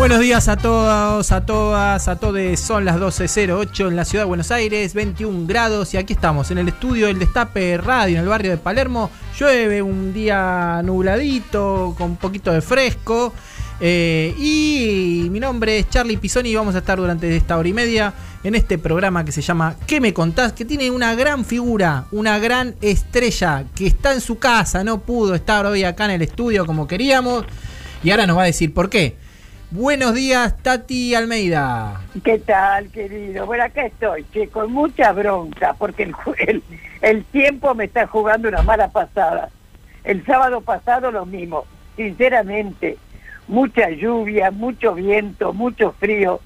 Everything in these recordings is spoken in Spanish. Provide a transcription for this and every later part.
Buenos días a todos, a todas, a todos. Son las 12.08 en la ciudad de Buenos Aires, 21 grados y aquí estamos en el estudio del Destape Radio en el barrio de Palermo. Llueve un día nubladito, con un poquito de fresco. Eh, y mi nombre es Charlie Pisoni y vamos a estar durante esta hora y media en este programa que se llama ¿Qué me contás? Que tiene una gran figura, una gran estrella que está en su casa, no pudo estar hoy acá en el estudio como queríamos y ahora nos va a decir por qué. Buenos días, Tati Almeida. ¿Qué tal, querido? Bueno, acá estoy, que con mucha bronca, porque el, el, el, tiempo me está jugando una mala pasada. El sábado pasado lo mismo, sinceramente, mucha lluvia, mucho viento, mucho frío.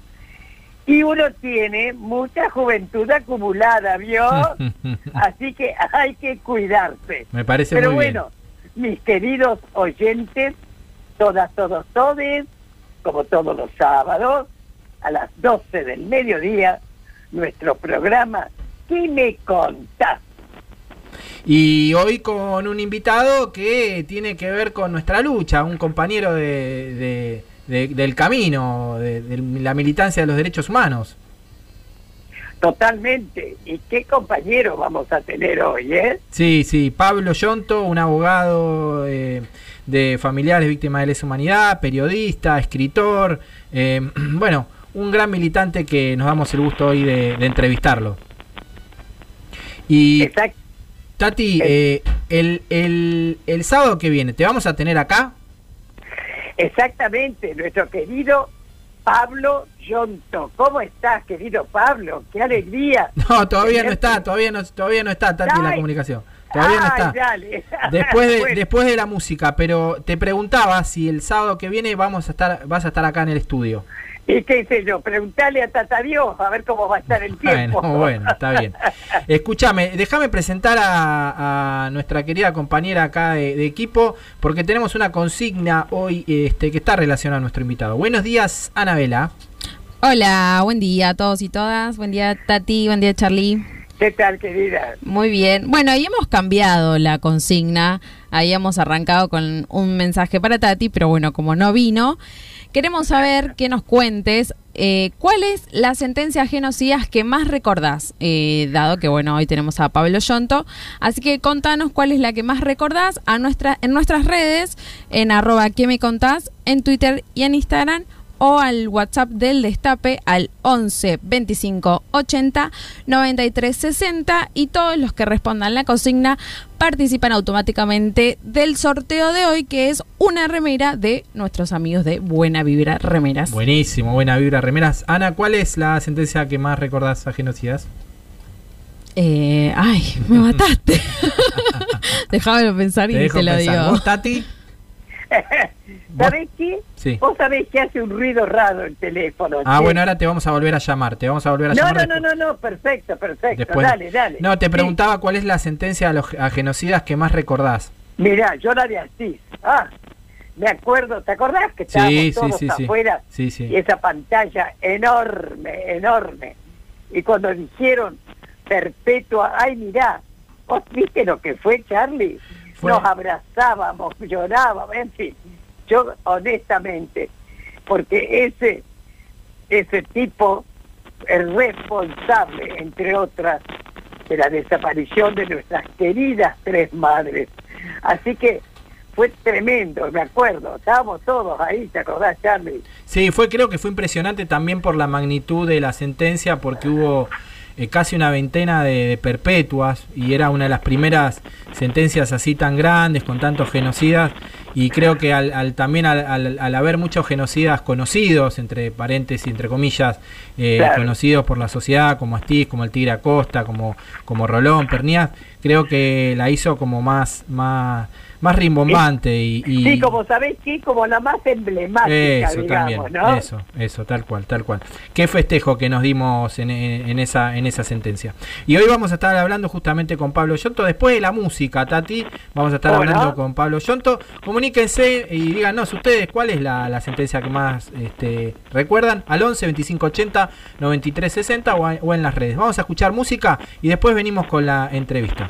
Y uno tiene mucha juventud acumulada, ¿vio? Así que hay que cuidarse. Me parece Pero muy bueno, mis queridos oyentes, todas, todos, todes, como todos los sábados, a las 12 del mediodía, nuestro programa ¿Qué me contás? Y hoy con un invitado que tiene que ver con nuestra lucha, un compañero de, de, de, del camino, de, la militancia de los derechos humanos. Totalmente. ¿Y qué compañero vamos a tener hoy, eh? Sí, sí, Pablo Yonto, un abogado... Eh, de familiares víctimas de lesa humanidad, periodista, escritor, eh, bueno, un gran militante que nos damos el gusto hoy de, de entrevistarlo. Y Exacto. Tati, eh, el, el, el sábado que viene, ¿te vamos a tener acá? Exactamente, nuestro querido Pablo Yonto. ¿Cómo estás, querido Pablo? ¡Qué alegría! No, todavía no está, todavía no, todavía no está, Tati, la comunicación. Todavía no está. Dale. Después de, Bueno. después de la música, pero te preguntaba si el sábado que viene vamos a estar, vas a estar acá en el estudio. ¿Y qué sé yo? Preguntale a Tata Dios a ver cómo va a estar el tiempo. Bueno, bueno, está bien. Escúchame, déjame presentar a, a nuestra querida compañera acá de, de equipo, porque tenemos una consigna hoy este, que está relacionada a nuestro invitado. Buenos días, Anabela. Hola, buen día a todos y todas. Buen día, Tati. Buen día, Charlie. ¿Qué tal, querida? Muy bien. Bueno, ahí hemos cambiado la consigna. Ahí hemos arrancado con un mensaje para Tati, pero bueno, como no vino, queremos saber que nos cuentes eh, cuál es la sentencia genocidas que más recordás, eh, dado que bueno, hoy tenemos a Pablo Yonto. Así que contanos cuál es la que más recordás a en nuestras redes, en arroba que me contás, en Twitter y en Instagram o al WhatsApp del Destape al 11 25 80 93 60 y todos los que respondan la consigna participan automáticamente del sorteo de hoy que es una remera de nuestros amigos de Buena Vibra Remeras. Buenísimo, buena vibra, remeras. Ana, ¿cuál es la sentencia que más recordás a genocidas? Eh, ay, me mataste. Déjame pensar y Te te, lo pensar. digo. ¿Vos, Tati? ¿Sabés qué? Sí. Vos sabés que hace un ruido raro el teléfono. Ah, bueno, ahora te vamos a volver a llamar. Te vamos a volver a No, llamar. no, no, no, no, perfecto, perfecto. Después- Dale, dale. No, te Sí. preguntaba cuál es la sentencia a, los, a genocidas que más recordás. Mirá, yo la de Asís. Ah, me acuerdo, ¿te acordás que estábamos todos afuera? Sí, sí. Y esa pantalla enorme, enorme. Y cuando dijeron perpetua, ay, mirá, ¿vos viste lo que fue, Charlie? Nos abrazábamos, llorábamos, en fin. Yo, honestamente, porque ese, ese tipo es responsable, entre otras, de la desaparición de nuestras queridas tres madres. Así que fue tremendo, me acuerdo, estábamos todos ahí, ¿te acordás, Charlie? Sí, fue, creo que fue impresionante también por la magnitud de la sentencia, porque hubo eh, casi una veintena de, de perpetuas y era una de las primeras sentencias así tan grandes, con tantos genocidas. Y creo que al, al- también al, al- al haber muchos genocidas conocidos, entre paréntesis, entre comillas, eh, Claro. conocidos por la sociedad, como Astiz, como el Tigre Acosta, como, como Rolón, Pernías, creo que la hizo como más, más, más rimbombante y, y- Sí, como sabés, sí, como la más emblemática, eso digamos, también, ¿no? eso, eso, tal cual, tal cual. Qué festejo que nos dimos en, en- esa, en esa sentencia. Y hoy vamos a estar hablando justamente con Pablo Yonto, después de la música, Tati, vamos a estar Hola. hablando con Pablo Yonto. Comuníquense y díganos ustedes cuál es la, la sentencia que más este, recuerdan al 11 25 80 93 60 o, a- o en las redes. Vamos a escuchar música y después venimos con la entrevista.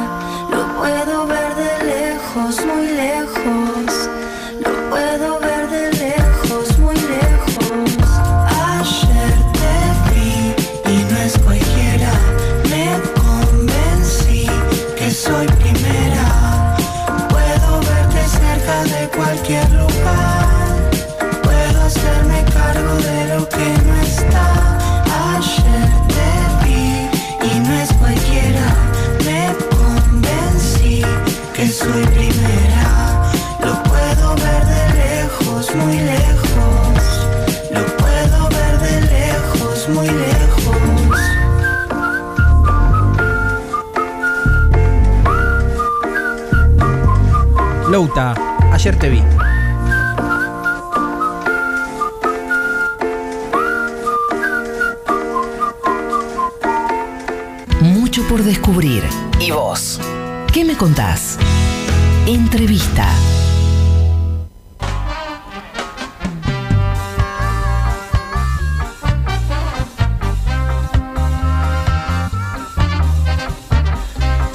Ayer te vi. Mucho por descubrir. ¿Y vos? ¿Qué me contás? Entrevista.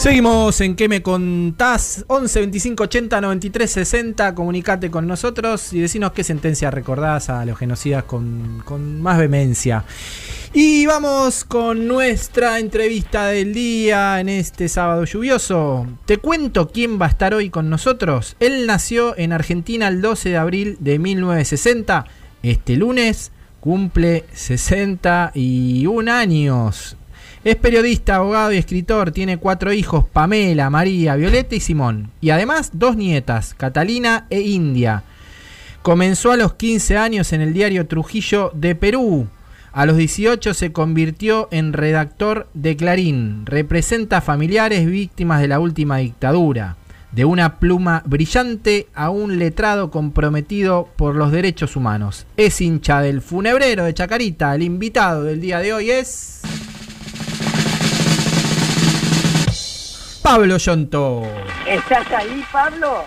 Seguimos en ¿Qué me contás? 11 25 80 93 60. Comunicate con nosotros y decinos qué sentencia recordás a los genocidas con, con más vehemencia. Y vamos con nuestra entrevista del día en este sábado lluvioso. Te cuento quién va a estar hoy con nosotros. Él nació en Argentina el 12 de abril de 1960. Este lunes cumple 61 años. Es periodista, abogado y escritor. Tiene cuatro hijos: Pamela, María, Violeta y Simón. Y además dos nietas: Catalina e India. Comenzó a los 15 años en el diario Trujillo de Perú. A los 18 se convirtió en redactor de Clarín. Representa a familiares víctimas de la última dictadura. de una pluma brillante a un letrado comprometido por los derechos humanos. Es hincha del funebrero de Chacarita. El invitado del día de hoy es... Pablo Yonto. ¿Estás ahí, Pablo?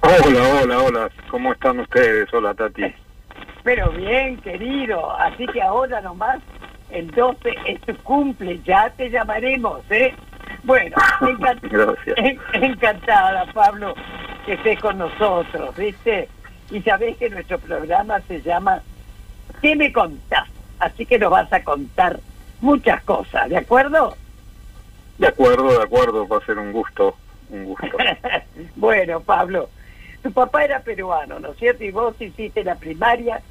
Hola, hola, hola. ¿Cómo están ustedes? Hola, Tati. Pero bien, querido. Así que ahora nomás, el 12 es tu cumple. Ya te llamaremos, ¿eh? Bueno, encant- Gracias. en- encantada, Pablo, que estés con nosotros, ¿viste? Y sabés que nuestro programa se llama ¿Qué me contás? Así que nos vas a contar muchas cosas, ¿de acuerdo? De acuerdo, de acuerdo. Va a ser un gusto, un gusto. bueno, Pablo, tu papá era peruano, ¿no es cierto? Y vos hiciste la primaria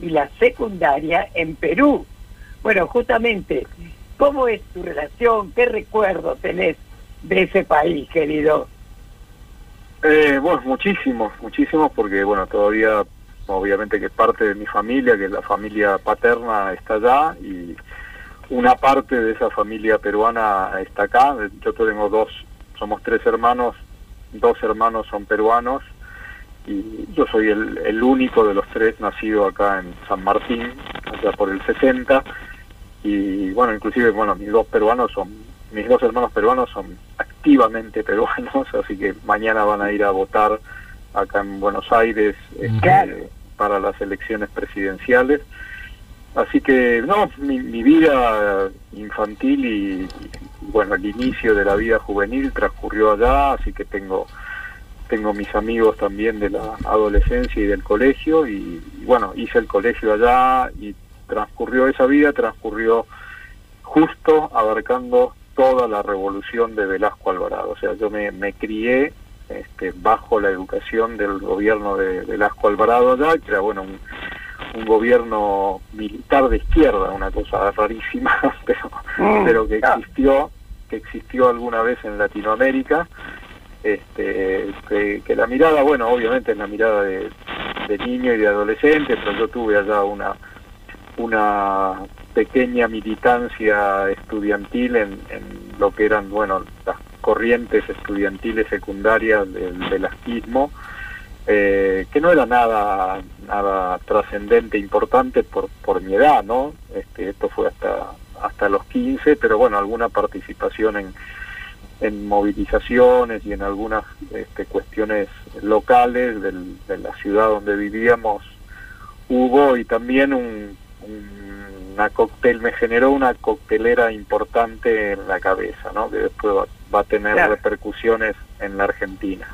y la secundaria en Perú. Bueno, justamente, ¿cómo es tu relación? ¿Qué recuerdo tenés de ese país, querido? Eh, bueno, muchísimos, muchísimos, porque bueno, todavía, obviamente que parte de mi familia, que la familia paterna está allá y una parte de esa familia peruana está acá. Yo tengo dos, somos tres hermanos, dos hermanos son peruanos y yo soy el, el único de los tres nacido acá en San Martín, allá por el 60 y bueno, inclusive, bueno, mis dos peruanos son, mis dos hermanos peruanos son activamente peruanos, así que mañana van a ir a votar acá en Buenos Aires este, para las elecciones presidenciales. Así que, no, mi, vida infantil y, y, bueno, el inicio de la vida juvenil transcurrió allá, así que tengo tengo mis amigos también de la adolescencia y del colegio y, y bueno, hice el colegio allá y transcurrió esa vida, transcurrió justo abarcando toda la revolución de Velasco Alvarado. O sea, yo me, me crié este, bajo la educación del gobierno de Velasco Alvarado allá, que era bueno un, un gobierno militar de izquierda, una cosa rarísima, pero, pero que existió, que existió alguna vez en Latinoamérica. Este, que, que la mirada, bueno, obviamente es la mirada de, de niño y de adolescente, pero yo tuve allá una una pequeña militancia estudiantil en, en lo que eran, bueno, las corrientes estudiantiles secundarias del velasquismo, eh, que no era nada nada trascendente, importante por, por mi edad, ¿no? Este, esto fue hasta hasta los 15, pero bueno, alguna participación en, en movilizaciones y en algunas este, cuestiones locales del- de la ciudad donde vivíamos hubo y también un, un- una cóctel me generó una coctelera importante en la cabeza, ¿no? Que después va, va a tener Claro. repercusiones en la Argentina.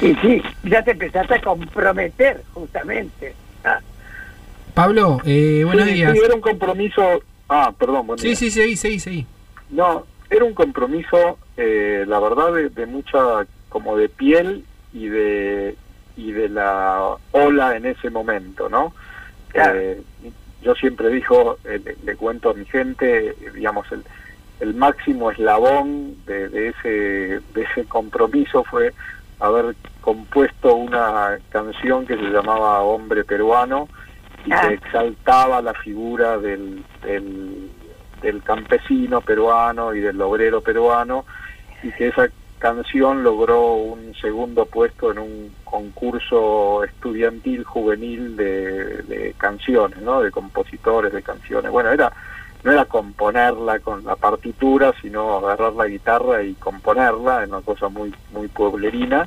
Y sí, ya te empezaste a comprometer, justamente. Ah, Pablo, eh, buenos Sí, días. sí, era un compromiso. Ah, perdón, buen Sí, día. sí, seguí, seguí, seguí. No, era un compromiso, eh, la verdad, de, de mucha, como de piel y de y de la ola en ese momento, ¿no? Claro. Eh, yo siempre digo, eh, le, le cuento a mi gente, digamos, el, el máximo eslabón de, de ese de ese compromiso fue haber compuesto una canción que se llamaba Hombre Peruano y Ah. que exaltaba la figura del, del, del campesino peruano y del obrero peruano y que esa canción logró un segundo puesto en un concurso estudiantil juvenil de, de canciones, ¿no? De compositores de canciones. Bueno, era no era componerla con la partitura, sino agarrar la guitarra y componerla, es una cosa muy muy pueblerina.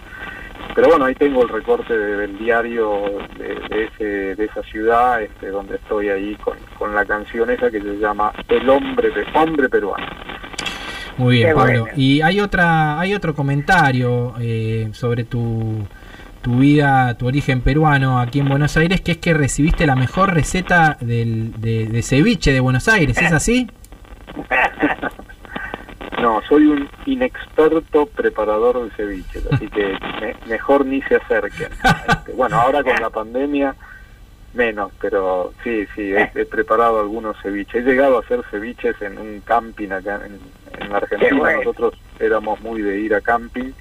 Pero bueno, ahí tengo el recorte de- del diario de, de ese, de esa ciudad, este, donde estoy ahí con, con la canción esa que se llama El hombre, pe- hombre peruano. Muy bien, Qué Pablo. bueno. Y hay otra, hay otro comentario eh, sobre tu, tu vida, tu origen peruano aquí en Buenos Aires, que es que recibiste la mejor receta del, de, de ceviche de Buenos Aires, ¿es así? No, soy un inexperto preparador de ceviches, así que me- mejor ni se acerquen. Este, bueno, ahora con la pandemia menos, pero sí, sí, he, he preparado algunos ceviches. He llegado a hacer ceviches en un camping acá en, en la Argentina. Bueno. Nosotros éramos muy de ir a camping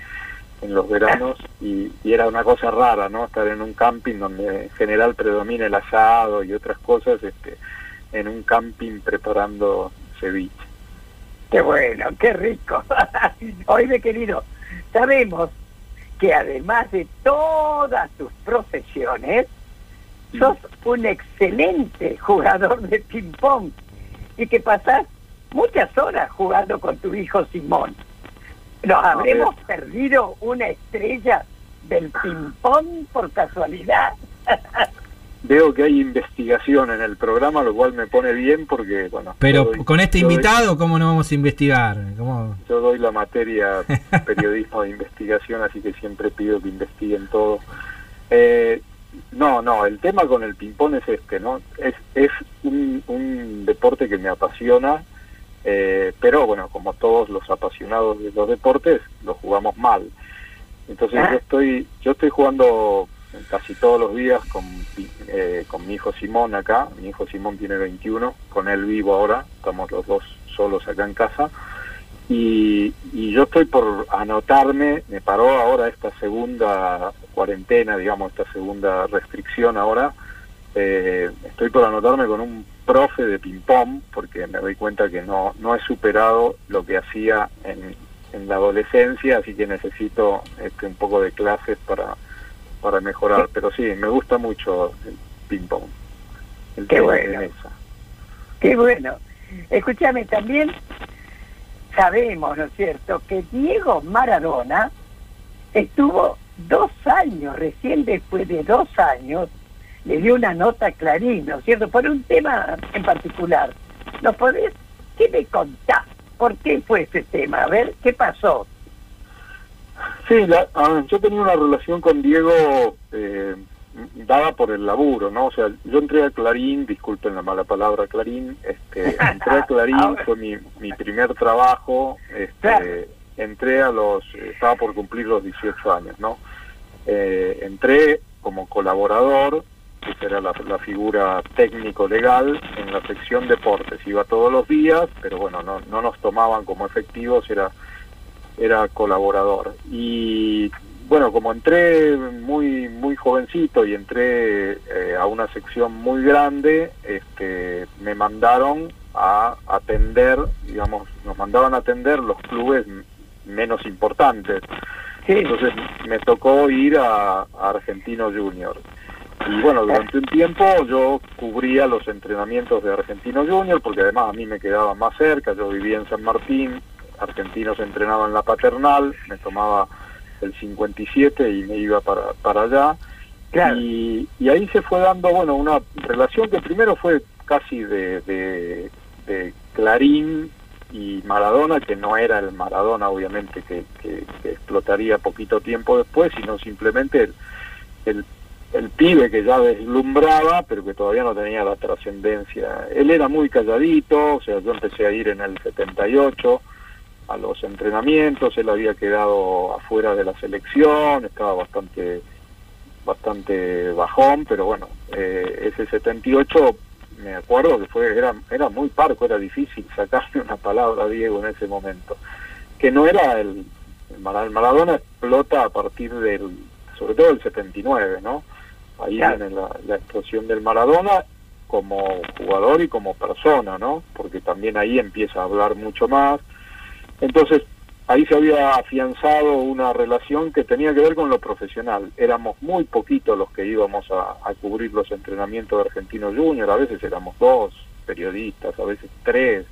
en los veranos y, y era una cosa rara, ¿no? Estar en un camping donde en general predomina el asado y otras cosas, este, en un camping preparando ceviche. Qué bueno, qué rico. Oíme, querido, sabemos que además de todas tus profesiones, sos un excelente jugador de ping-pong y que pasás muchas horas jugando con tu hijo Simón. ¿Nos habremos perdido una estrella del ping-pong por casualidad? Veo que hay investigación en el programa, lo cual me pone bien porque, bueno... Pero doy- con este yo doy- invitado, ¿cómo no vamos a investigar? ¿Cómo? Yo doy la materia periodismo de investigación, así que siempre pido que investiguen todo. Eh, no, no, el tema con el ping-pong es este, ¿no? Es, es un, un deporte que me apasiona, eh, pero bueno, como todos los apasionados de los deportes, lo jugamos mal. Entonces Ah. yo estoy yo estoy jugando casi todos los días con, eh, con mi hijo Simón acá. Mi hijo Simón tiene 21, con él vivo ahora, estamos los dos solos acá en casa. Y, y yo estoy por anotarme, me paró ahora esta segunda cuarentena, digamos, esta segunda restricción ahora. eh, estoy por anotarme con un profe de ping-pong porque me doy cuenta que no, no he superado lo que hacía en, en la adolescencia, así que necesito este, un poco de clases para, para mejorar. Pero sí, me gusta mucho el ping-pong. Qué bueno. Qué bueno. Escúchame, también sabemos, ¿no es cierto?, que Diego Maradona estuvo dos años, recién después de dos años, le dio una nota a Clarín, ¿no es cierto?, por un tema en particular. ¿Nos podés, qué me contás? ¿Por qué fue ese tema? A ver, ¿qué pasó? Sí, la- ver, yo tenía una relación con Diego eh, dada por el laburo, ¿no? O sea, yo entré a Clarín, disculpen la mala palabra Clarín, este, entré a Clarín, Ahora. fue mi, mi primer trabajo, este, Claro. entré a los, estaba por cumplir los 18 años, ¿no? Eh, entré como colaborador, que era la, la figura técnico-legal, en la sección deportes. Iba todos los días, pero bueno, no, no nos tomaban como efectivos, era era colaborador. Y bueno, como entré muy muy jovencito y entré eh, a una sección muy grande, este, me mandaron a atender, digamos, nos mandaban a atender los clubes menos importantes. Sí, Entonces me tocó ir a, a Argentino Junior. Y bueno, durante un tiempo yo cubría los entrenamientos de Argentino Junior, porque además a mí me quedaba más cerca, yo vivía en San Martín, Argentinos entrenaban en la paternal, me tomaba el 57 y me iba para, para allá. claro. Y, y ahí se fue dando, bueno, una relación que primero fue casi de, de, de Clarín y Maradona, que no era el Maradona, obviamente, que, que- que explotaría poquito tiempo después, sino simplemente el, el, el pibe que ya deslumbraba, pero que todavía no tenía la trascendencia. Él era muy calladito, o sea, yo empecé a ir en el 78 a los entrenamientos, él había quedado afuera de la selección, estaba bastante bastante bajón, pero bueno, eh, ese 78 me acuerdo que fue era era muy parco, era difícil sacarle una palabra a Diego en ese momento, que no era el, el Mara- el Maradona explota a partir del sobre todo el 79, ¿no? Ahí Claro. viene la, la explosión del Maradona como jugador y como persona, ¿no? Porque también ahí empieza a hablar mucho más. Entonces, ahí se había afianzado una relación que tenía que ver con lo profesional. Éramos muy poquitos los que íbamos a, a cubrir los entrenamientos de Argentino Junior, a veces éramos dos periodistas, a veces tres.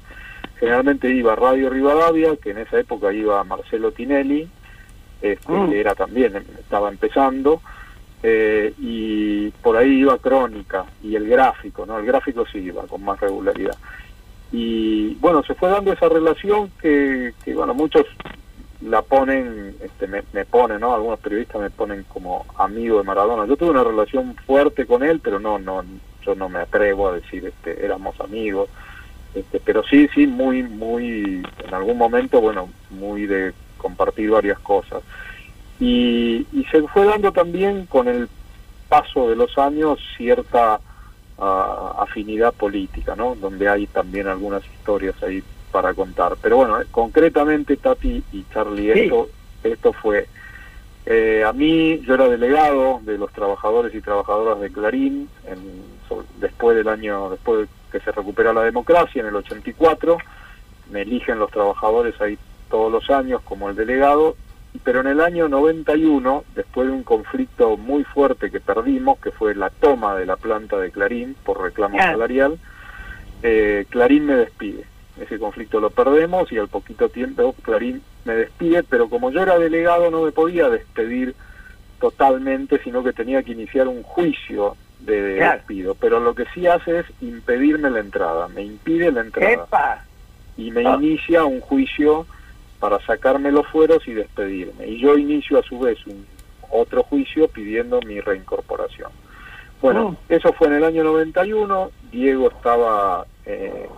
Generalmente iba Radio Rivadavia, que en esa época iba Marcelo Tinelli, este, Mm. que era también, estaba empezando, eh, y por ahí iba Crónica y el gráfico, ¿no? El gráfico sí iba con más regularidad. Y bueno, se fue dando esa relación que, que bueno, muchos la ponen, este, me, me ponen, ¿no? Algunos periodistas me ponen como amigo de Maradona. Yo tuve una relación fuerte con él, pero no, no, yo no me atrevo a decir, este, éramos amigos. Este, pero sí, sí, muy, muy, en algún momento, bueno, muy de compartir varias cosas. Y, y se fue dando también con el paso de los años cierta ah, afinidad política, ¿no? Donde hay también algunas historias ahí para contar. Pero bueno, eh, concretamente Tati y Charlie, Sí. esto, esto fue eh, a mí, yo era delegado de los trabajadores y trabajadoras de Clarín en, después del año, después de que se recupera la democracia en el 84, me eligen los trabajadores ahí todos los años como el delegado pero en el año 91, después de un conflicto muy fuerte que perdimos, que fue la toma de la planta de Clarín por reclamo Ah. salarial, eh, Clarín me despide. Ese conflicto lo perdemos y al poquito tiempo Clarín me despide, pero como yo era delegado no me podía despedir totalmente, sino que tenía que iniciar un juicio de Claro. despido. Pero lo que sí hace es impedirme la entrada, me impide la entrada ¡Epa! y me Ah. inicia un juicio para sacarme los fueros y despedirme. Y yo inicio a su vez un otro juicio pidiendo mi reincorporación. Bueno, Mm. eso fue en el año 91, Diego estaba eh,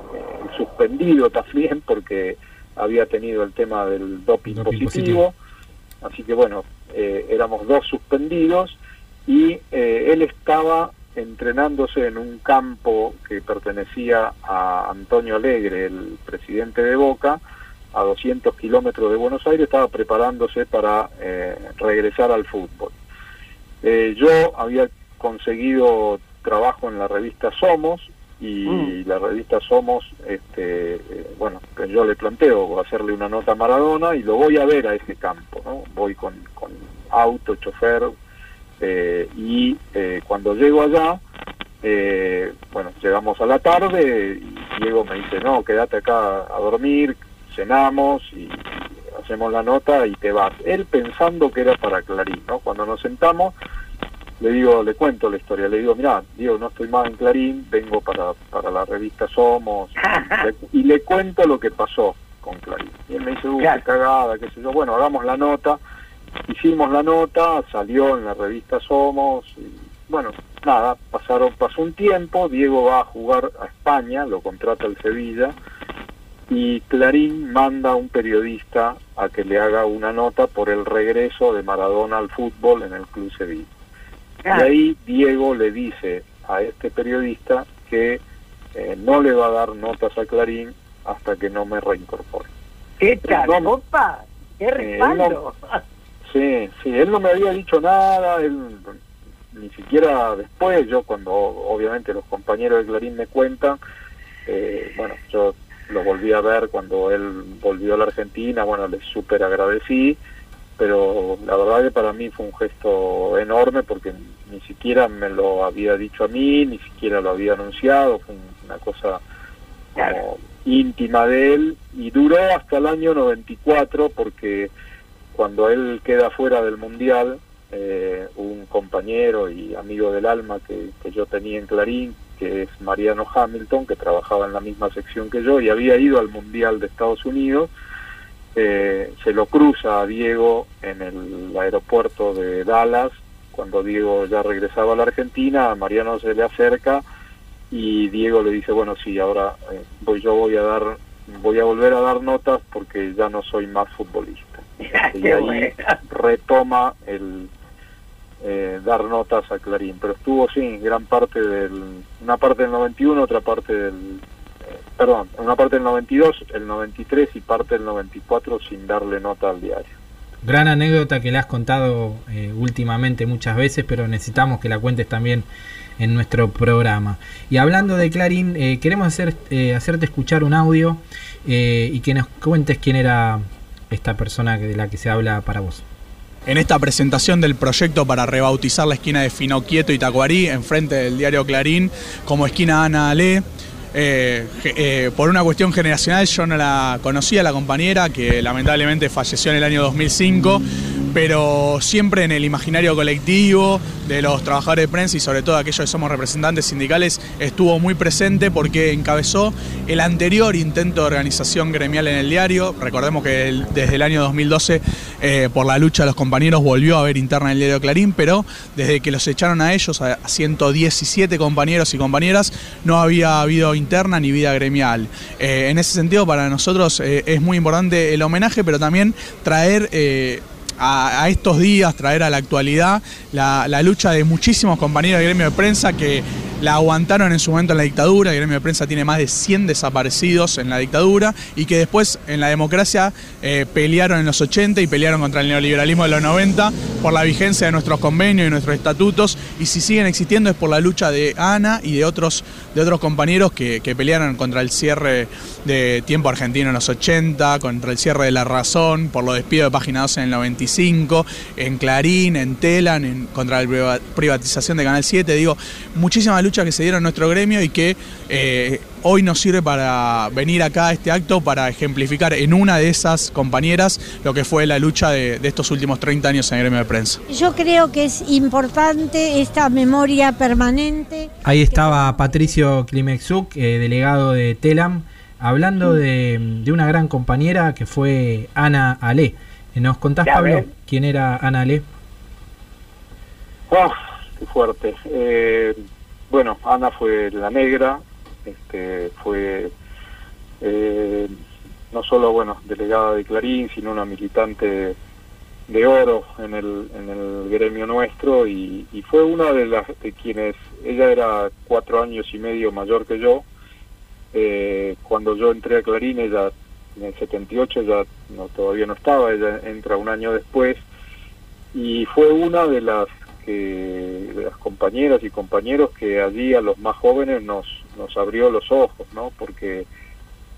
suspendido también porque había tenido el tema del doping, Doping positivo, así que bueno, eh, éramos dos suspendidos y eh, él estaba entrenándose en un campo que pertenecía a Antonio Alegre, el presidente de Boca, a 200 kilómetros de Buenos Aires, estaba preparándose para eh, regresar al fútbol. Eh, yo había conseguido trabajo en la revista Somos y Mm. la revista Somos, este, eh, bueno, que yo le planteo hacerle una nota a Maradona y lo voy a ver a ese campo, ¿no? Voy con, con auto, chofer, eh, y eh, cuando llego allá, eh, bueno, llegamos a la tarde y Diego me dice, no, quédate acá a dormir, cenamos y hacemos la nota y te vas. Él pensando que era para Clarín, ¿no? Cuando nos sentamos, le digo, le cuento la historia, le digo, mira, Diego, no estoy más en Clarín, vengo para, para la revista Somos, y le, cuento lo que pasó con Clarín. Y él me dice, Claro. qué cagada, qué sé yo, bueno, hagamos la nota, hicimos la nota, salió en la revista Somos, y bueno, nada, pasaron, pasó un tiempo, Diego va a jugar a España, lo contrata el Sevilla, y Clarín manda a un periodista a que le haga una nota por el regreso de Maradona al fútbol en el Club Sevilla. Y ahí Diego le dice a este periodista que eh, no le va a dar notas a Clarín hasta que no me reincorpore. ¿Qué tal, No, no. opa? ¡Qué respaldo! Sí, sí, él no me había dicho nada, él ni siquiera después, yo cuando obviamente los compañeros de Clarín me cuentan, eh, bueno, yo lo volví a ver cuando él volvió a la Argentina, bueno, le súper agradecí, pero la verdad que para mí fue un gesto enorme porque ni siquiera me lo había dicho a mí, ni siquiera lo había anunciado, fue un- una cosa como íntima de él y duró hasta el año 94 porque cuando él queda fuera del mundial, eh, un compañero y amigo del alma que, que yo tenía en Clarín, que es Mariano Hamilton, que trabajaba en la misma sección que yo y había ido al mundial de Estados Unidos, eh, se lo cruza a Diego en el aeropuerto de Dallas, cuando Diego ya regresaba a la Argentina, Mariano se le acerca y Diego le dice, bueno, sí, ahora eh, voy, yo voy a dar, voy a volver a dar notas porque ya no soy más futbolista. y ahí retoma el eh, dar notas a Clarín, pero estuvo sí gran parte del, una parte del 91, otra parte del, eh, perdón, una parte del 92, el 93 y parte del 94 sin darle nota al diario. Gran anécdota que le has contado eh, últimamente muchas veces, pero necesitamos que la cuentes también en nuestro programa. Y hablando de Clarín, eh, queremos hacer, hacerte escuchar un audio y que nos cuentes quién era esta persona de la que se habla para vos. En esta presentación del proyecto para rebautizar la esquina de Finoquieto y Tacuarí, enfrente del diario Clarín, como esquina Ana Ale, eh, eh, por una cuestión generacional yo no la conocía, la compañera, que lamentablemente falleció en el año 2005, pero siempre en el imaginario colectivo de los trabajadores de prensa y sobre todo aquellos que somos representantes sindicales estuvo muy presente porque encabezó el anterior intento de organización gremial en el diario. Recordemos que desde el año 2012 eh, por la lucha de los compañeros volvió a haber interna en el diario Clarín, pero desde que los echaron a ellos, a 117 compañeros y compañeras, no había habido interna ni vida gremial. Eh, en ese sentido, para nosotros eh, es muy importante el homenaje, pero también traer... a, estos días, traer a la actualidad la, lucha de muchísimos compañeros de gremio de prensa que la aguantaron en su momento en la dictadura, el gremio de prensa tiene más de 100 desaparecidos en la dictadura y que después en la democracia eh, pelearon en los 80 y pelearon contra el neoliberalismo de los 90 por la vigencia de nuestros convenios y nuestros estatutos. Y si siguen existiendo es por la lucha de Ana y de otros, de otros compañeros que, que pelearon contra el cierre de Tiempo Argentino en los 80, contra el cierre de La Razón, por los despidos de Página 12 en el 95, en Clarín, en Telan, en, contra la privatización de Canal 7. Digo, muchísimas luchas que se dieron en nuestro gremio y que eh, hoy nos sirve para venir acá a este acto para ejemplificar en una de esas compañeras lo que fue la lucha de, de estos últimos 30 años en el gremio de prensa. Yo creo que es importante esta memoria permanente. Ahí estaba Patricio Klimexuk, eh, delegado de Telam, hablando de, de una gran compañera que fue Ana Ale. ¿Nos contás, Pablo, quién era Ana Ale? ¡Ah! ¡Qué fuerte! Eh, bueno, Ana fue la negra, este, fue eh, no solo bueno delegada de Clarín, sino una militante de oro en el, en el gremio nuestro y, fue una de las de quienes, ella era cuatro años y medio mayor que yo, eh, cuando yo entré a Clarín, ella en el 78 ya no, todavía no estaba, ella entra un año después y fue una de las que las compañeras y compañeros que allí a los más jóvenes nos nos abrió los ojos, ¿no? Porque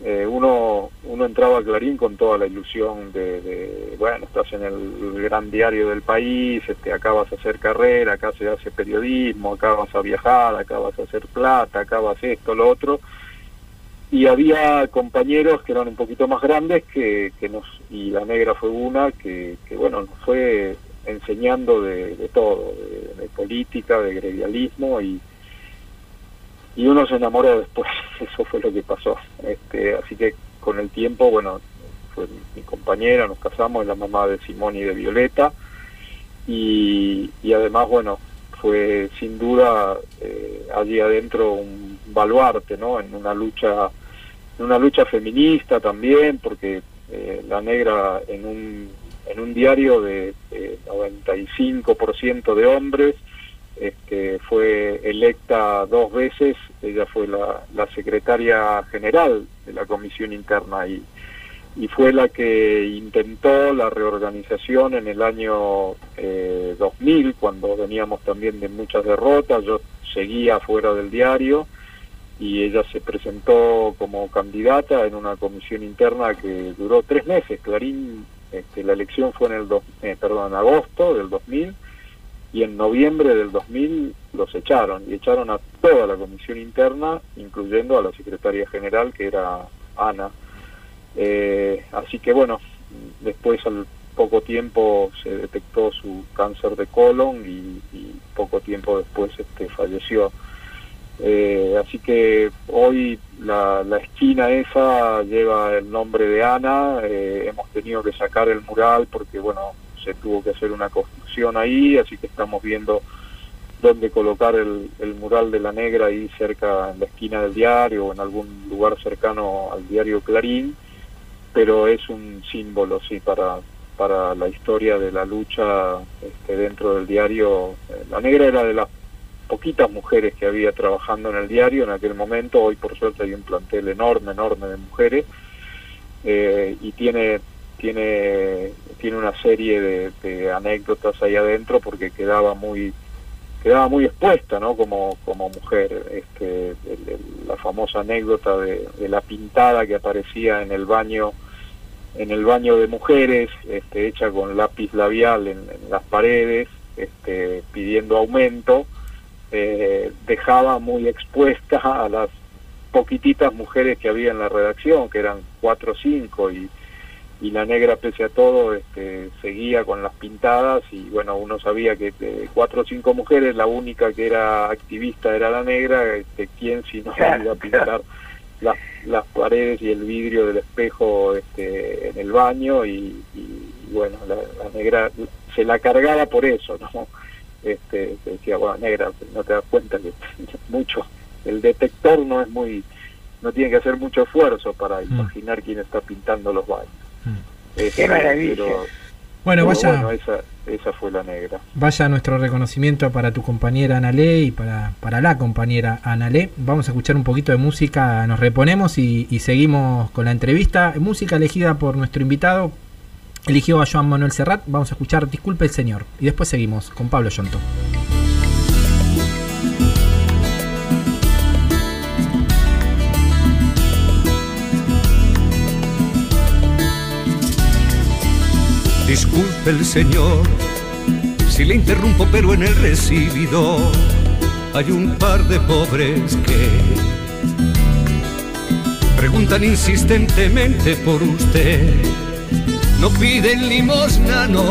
eh, uno uno entraba a Clarín con toda la ilusión de, bueno estás en el gran diario del país, este acá vas a hacer carrera, acá se hace periodismo, acá vas a viajar, acá vas a hacer plata, acá vas esto, lo otro y había compañeros que eran un poquito más grandes que, que nos y la negra fue una que, que bueno fue enseñando de, de todo de, política de gremialismo y y uno se enamoró después. Eso fue lo que pasó. Este así que con el tiempo bueno fue mi compañera nos casamos es la mamá de Simón y de Violeta y, y además bueno fue sin duda eh, allí adentro un baluarte no en una lucha en una lucha feminista también porque eh, la negra en un en un diario de, de 95% de hombres este, fue electa dos veces, ella fue la, la secretaria general de la comisión interna y, y fue la que intentó la reorganización en el año eh, 2000, cuando veníamos también de muchas derrotas, yo seguía fuera del diario y ella se presentó como candidata en una comisión interna que duró tres meses. Clarín, este, la elección fue en el dos, eh, perdón, en agosto del 2000 y en noviembre del 2000 los echaron y echaron a toda la comisión interna, incluyendo a la secretaria general que era Ana. Eh, así que bueno, después al poco tiempo se detectó su cáncer de colon y, y poco tiempo después este falleció. Eh, así que hoy la, la, esquina esa lleva el nombre de Ana, eh, hemos tenido que sacar el mural porque bueno, se tuvo que hacer una construcción ahí, así que estamos viendo dónde colocar el, el mural de la negra ahí cerca en la esquina del diario o en algún lugar cercano al diario Clarín, pero es un símbolo, sí, para, para la historia de la lucha este, dentro del diario. La negra era de las poquitas mujeres que había trabajando en el diario en aquel momento, hoy por suerte hay un plantel enorme, enorme de mujeres, eh, y tiene tiene tiene una serie de, anécdotas ahí adentro porque quedaba muy quedaba muy expuesta no como como mujer. Este la famosa anécdota de, de, la pintada que aparecía en el baño en el baño de mujeres este hecha con lápiz labial en, en las paredes este pidiendo aumento eh, dejaba muy expuesta a las poquititas mujeres que había en la redacción que eran cuatro o cinco y y la negra pese a todo este, seguía con las pintadas y bueno uno sabía que de cuatro o cinco mujeres la única que era activista era la negra este quién si no iba a pintar las, las paredes y el vidrio del espejo este, en el baño y, y bueno la, la, negra se la cargaba por eso no este se decía bueno negra no te das cuenta que mucho el detector no es muy no tiene que hacer mucho esfuerzo para mm. imaginar quién está pintando los baños este, Qué maravilla. Pero, bueno, vaya. Bueno, esa, esa fue la negra. Vaya nuestro reconocimiento para tu compañera Analé y para, para la compañera Analé. Vamos a escuchar un poquito de música, nos reponemos y, y seguimos con la entrevista. Música elegida por nuestro invitado, eligió a Joan Manuel Serrat. Vamos a escuchar Disculpe el Señor. Y después seguimos con Pablo Yonto. Disculpe el Señor si le interrumpo, pero en el recibido hay un par de pobres que preguntan insistentemente por usted. No piden limosna, no,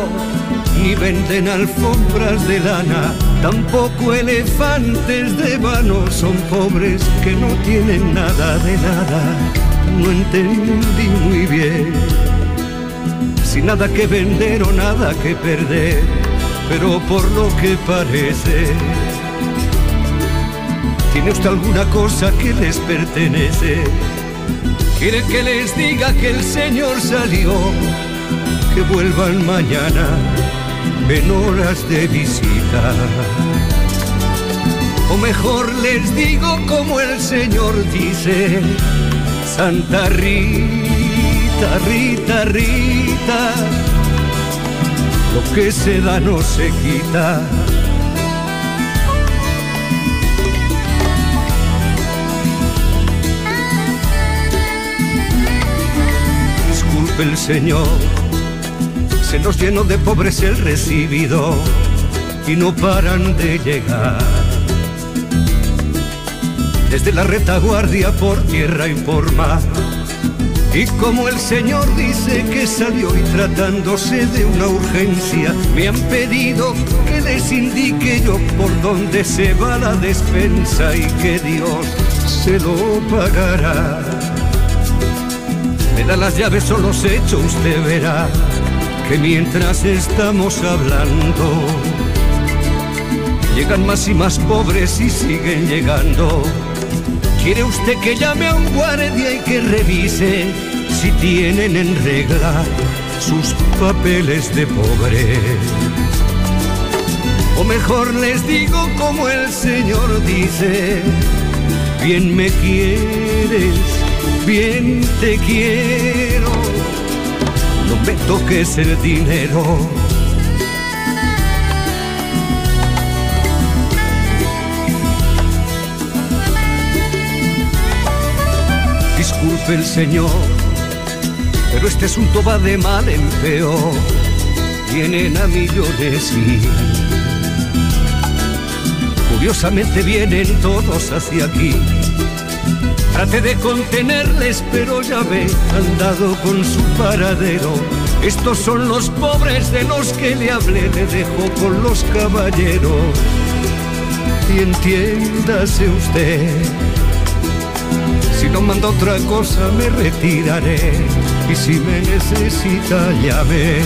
ni venden alfombras de lana, tampoco elefantes de vano, son pobres que no tienen nada de nada. No entendí muy bien sin nada que vender o nada que perder, pero por lo que parece, ¿tiene usted alguna cosa que les pertenece? ¿Quiere que les diga que el Señor salió? Que vuelvan mañana en horas de visita. O mejor les digo como el Señor dice, Santa Rita, Rita, Rita, lo que se da no se quita. Disculpe el Señor, se nos llenó de pobres el recibido y no paran de llegar. Desde la retaguardia por tierra y y como el Señor dice que salió y tratándose de una urgencia, me han pedido que les indique yo por dónde se va la despensa y que Dios se lo pagará. Me da las llaves o los hechos, usted verá que mientras estamos hablando, llegan más y más pobres y siguen llegando. ¿Quiere usted que llame a un guardia y que revise si tienen en regla sus papeles de pobre? O mejor les digo como el Señor dice, bien me quieres, bien te quiero, no me toques el dinero. Disculpe el Señor, pero este asunto va de mal en peor. Vienen a millones y curiosamente vienen todos hacia aquí. Trate de contenerles, pero ya ve, han dado con su paradero. Estos son los pobres de los que le hablé, le dejo con los caballeros. Y entiéndase usted. Si no manda otra cosa me retiraré y si me necesita llame.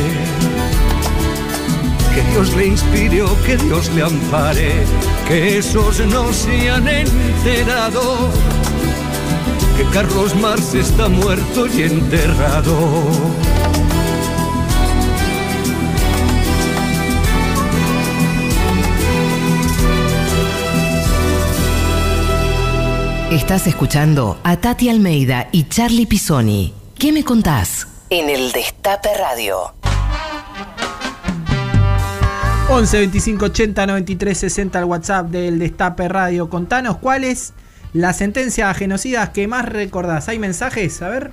Que Dios le inspire o que Dios le ampare, que esos no se han enterado, que Carlos Marx está muerto y enterrado. Estás escuchando a Tati Almeida y Charlie Pisoni. ¿Qué me contás? En el Destape Radio. 11 25 80 93 60 al WhatsApp del Destape Radio. Contanos cuál es la sentencia a genocidas que más recordás. ¿Hay mensajes? A ver.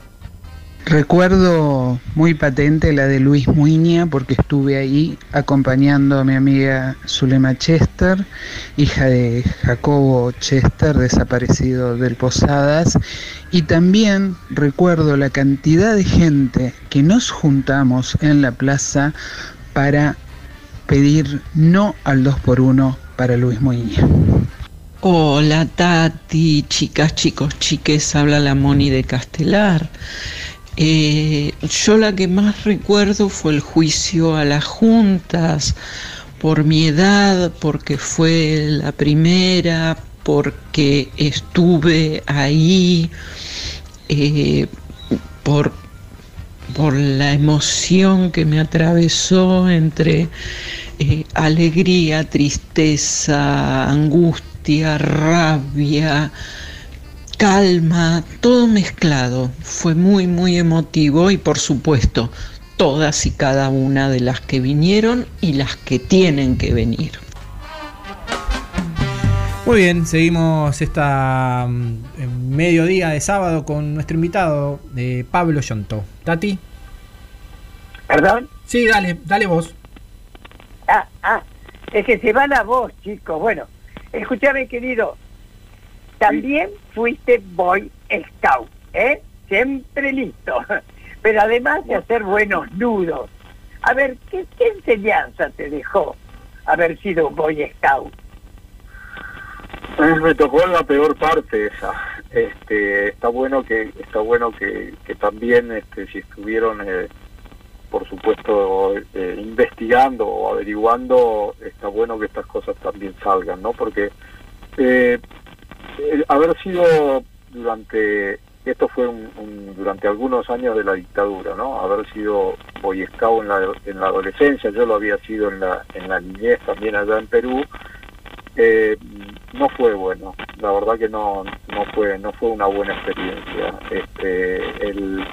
Recuerdo muy patente la de Luis Muiña porque estuve ahí acompañando a mi amiga Zulema Chester, hija de Jacobo Chester, desaparecido del Posadas, y también recuerdo la cantidad de gente que nos juntamos en la plaza para pedir no al 2 por 1 para Luis Muiña. Hola Tati, chicas, chicos, chiques, habla la Moni de Castelar. Eh, yo la que más recuerdo fue el juicio a las juntas, por mi edad, porque fue la primera, porque estuve ahí, eh, por por la emoción que me atravesó entre eh, alegría, tristeza, angustia, rabia, calma, todo mezclado. Fue muy, muy emotivo y por supuesto todas y cada una de las que vinieron y las que tienen que venir. Muy bien, seguimos esta mm, mediodía de sábado con nuestro invitado, eh, Pablo Yonto. Tati. ¿Perdón? Sí, dale, dale vos. Ah, ah, es que se va la voz, chicos. Bueno, escúchame, querido. También fuiste Boy Scout, ¿eh? Siempre listo. Pero además de hacer buenos nudos. A ver, ¿qué, qué enseñanza te dejó haber sido Boy Scout? Me tocó en la peor parte esa. Este, está bueno que está bueno que, que también este, si estuvieron eh, por supuesto eh, investigando o averiguando está bueno que estas cosas también salgan, ¿no? Porque eh, haber sido durante esto fue un, un- durante algunos años de la dictadura, ¿no? Haber sido boy scout en la, en la adolescencia, yo lo había sido en la en la niñez también allá en Perú. Eh, no fue bueno, la verdad que no no fue no fue una buena experiencia. Este, el,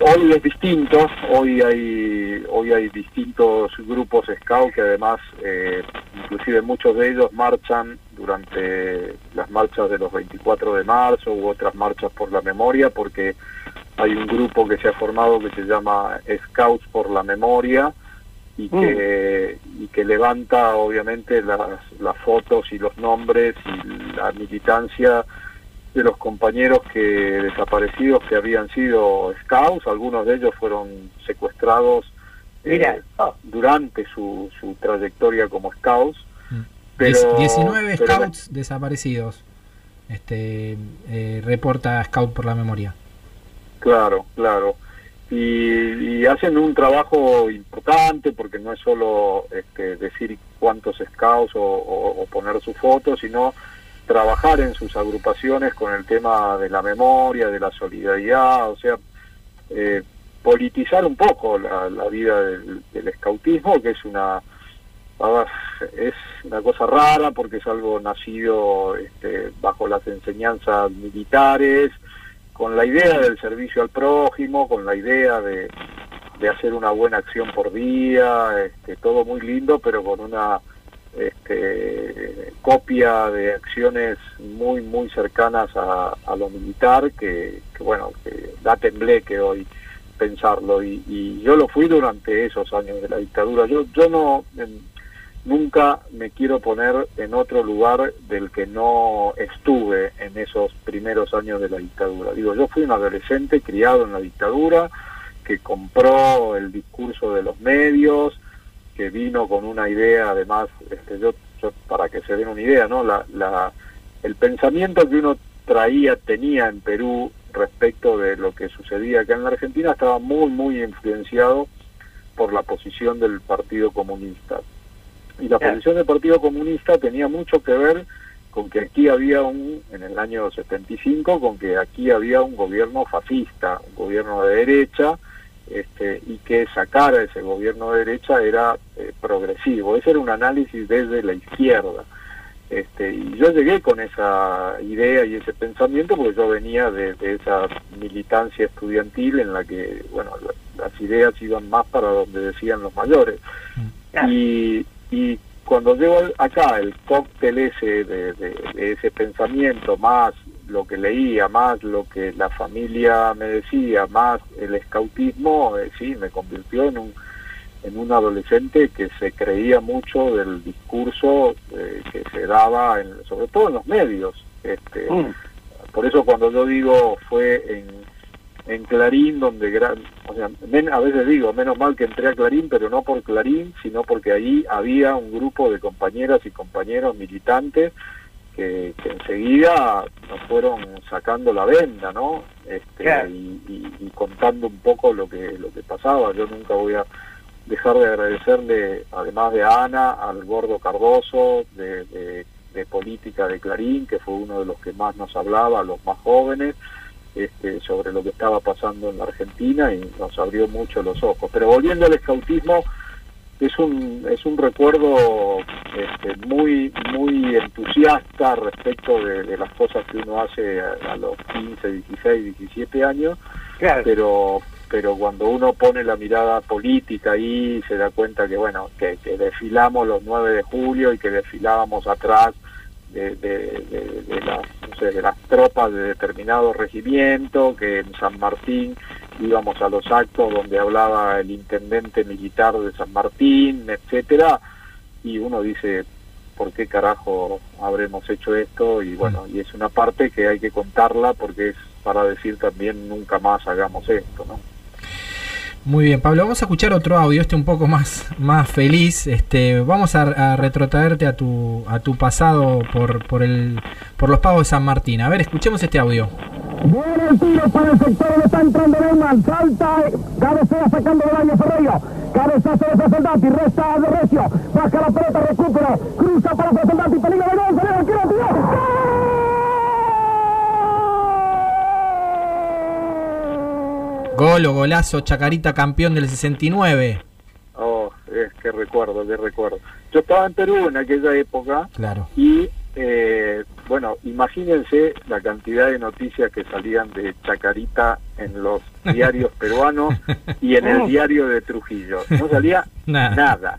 hoy es distinto, hoy hay hoy hay distintos grupos scout que además eh, inclusive muchos de ellos marchan durante las marchas de los 24 de marzo u otras marchas por la memoria porque hay un grupo que se ha formado que se llama Scouts por la Memoria y que, y que levanta obviamente las, las fotos y los nombres y la militancia de los compañeros que desaparecidos que habían sido scouts, algunos de ellos fueron secuestrados eh, oh. durante su, su trayectoria como scouts. Diez- Pero, 19 pero scouts desaparecidos. Este eh, reporta Scout por la memoria. Claro, claro. Y, y hacen un trabajo importante porque no es solo este, decir cuántos scouts o, o- o poner su foto, sino trabajar en sus agrupaciones con el tema de la memoria, de la solidaridad, o sea, eh, politizar un poco la, vida del, del scoutismo, que es una es una cosa rara porque es algo nacido este, bajo las enseñanzas militares, con la idea del servicio al prójimo, con la idea de, de hacer una buena acción por día, este, todo muy lindo, pero con una este, copia de acciones muy muy cercanas a, lo militar que, que, bueno que da tembleque hoy pensarlo. Y, y yo lo fui durante esos años de la dictadura. Yo yo no nunca me quiero poner en otro lugar del que no estuve en esos primeros años de la dictadura. Digo yo fui un adolescente criado en la dictadura que compró el discurso de los medios que vino con una idea, además, este, yo, yo, para que se den una idea, ¿no? La, la, el pensamiento que uno traía, tenía en Perú respecto de lo que sucedía acá en la Argentina estaba muy, muy influenciado por la posición del Partido Comunista. Y la posición del Partido Comunista tenía mucho que ver con que aquí había un, en el año 75, con que aquí había un gobierno fascista, un gobierno de derecha, este, y que sacar a ese gobierno de derecha era eh, progresivo. Ese era un análisis desde la izquierda. Este, y yo llegué con esa idea y ese pensamiento porque yo venía de, de esa militancia estudiantil en la que, bueno, la- las ideas iban más para donde decían los mayores. Y, y cuando llego acá el cóctel ese de, de- de ese pensamiento, más lo que leía, más lo que la familia me decía, más el escautismo, eh, sí, me convirtió en un en un adolescente que se creía mucho del discurso eh, que se daba, en- sobre todo en los medios. Este, Por eso cuando yo digo fue en, en Clarín donde gran, o sea, men- a veces digo, menos mal que entré a Clarín, pero no por Clarín, sino porque ahí había un grupo de compañeras y compañeros militantes que, que enseguida nos fueron sacando la venda, ¿no? Este, Claro. y, y- y contando un poco lo que lo que pasaba. Yo nunca voy a dejar de agradecerle, además de a Ana, al Gordo Cardoso, de, de- de Política de Clarín, que fue uno de los que más nos hablaba, los más jóvenes, este, sobre lo que estaba pasando en la Argentina y nos abrió mucho los ojos. Pero volviendo al escautismo, es un, es un recuerdo este, muy, muy entusiasta respecto de, de las cosas que uno hace a, a los 15, 16, 17 años, pero pero cuando uno pone la mirada política ahí se da cuenta que bueno que, que desfilamos los 9 de julio y que desfilábamos atrás de- de las, no sé, de las tropas de determinado regimiento, que en San Martín íbamos a los actos donde hablaba el intendente militar de San Martín, etcétera, y uno dice, ¿por qué carajo habremos hecho esto? Y bueno, y es una parte que hay que contarla porque es para decir también nunca más hagamos esto, ¿no? Muy bien, Pablo, vamos a escuchar otro audio, este un poco más, más feliz. Este, vamos a, a retrotraerte a tu, a tu pasado por, por, el, por los pagos de San Martín. A ver, escuchemos este audio. Viene el tiro para el sector donde está entrando Neumann. Salta, cabecea sacando el daño Ferreiro. Cabezazo de Sasaldati, resta de Recio. Baja la pelota, recupero. Cruza para Sasaldati, peligro de gol. Salió, quiero tiro. Gol o golazo, Chacarita campeón del 69. Oh, es que recuerdo, que recuerdo. Yo estaba en Perú en aquella época Claro. y, eh, bueno, imagínense la cantidad de noticias que salían de Chacarita en los diarios peruanos y en el diario de Trujillo. No salía Nada. nada.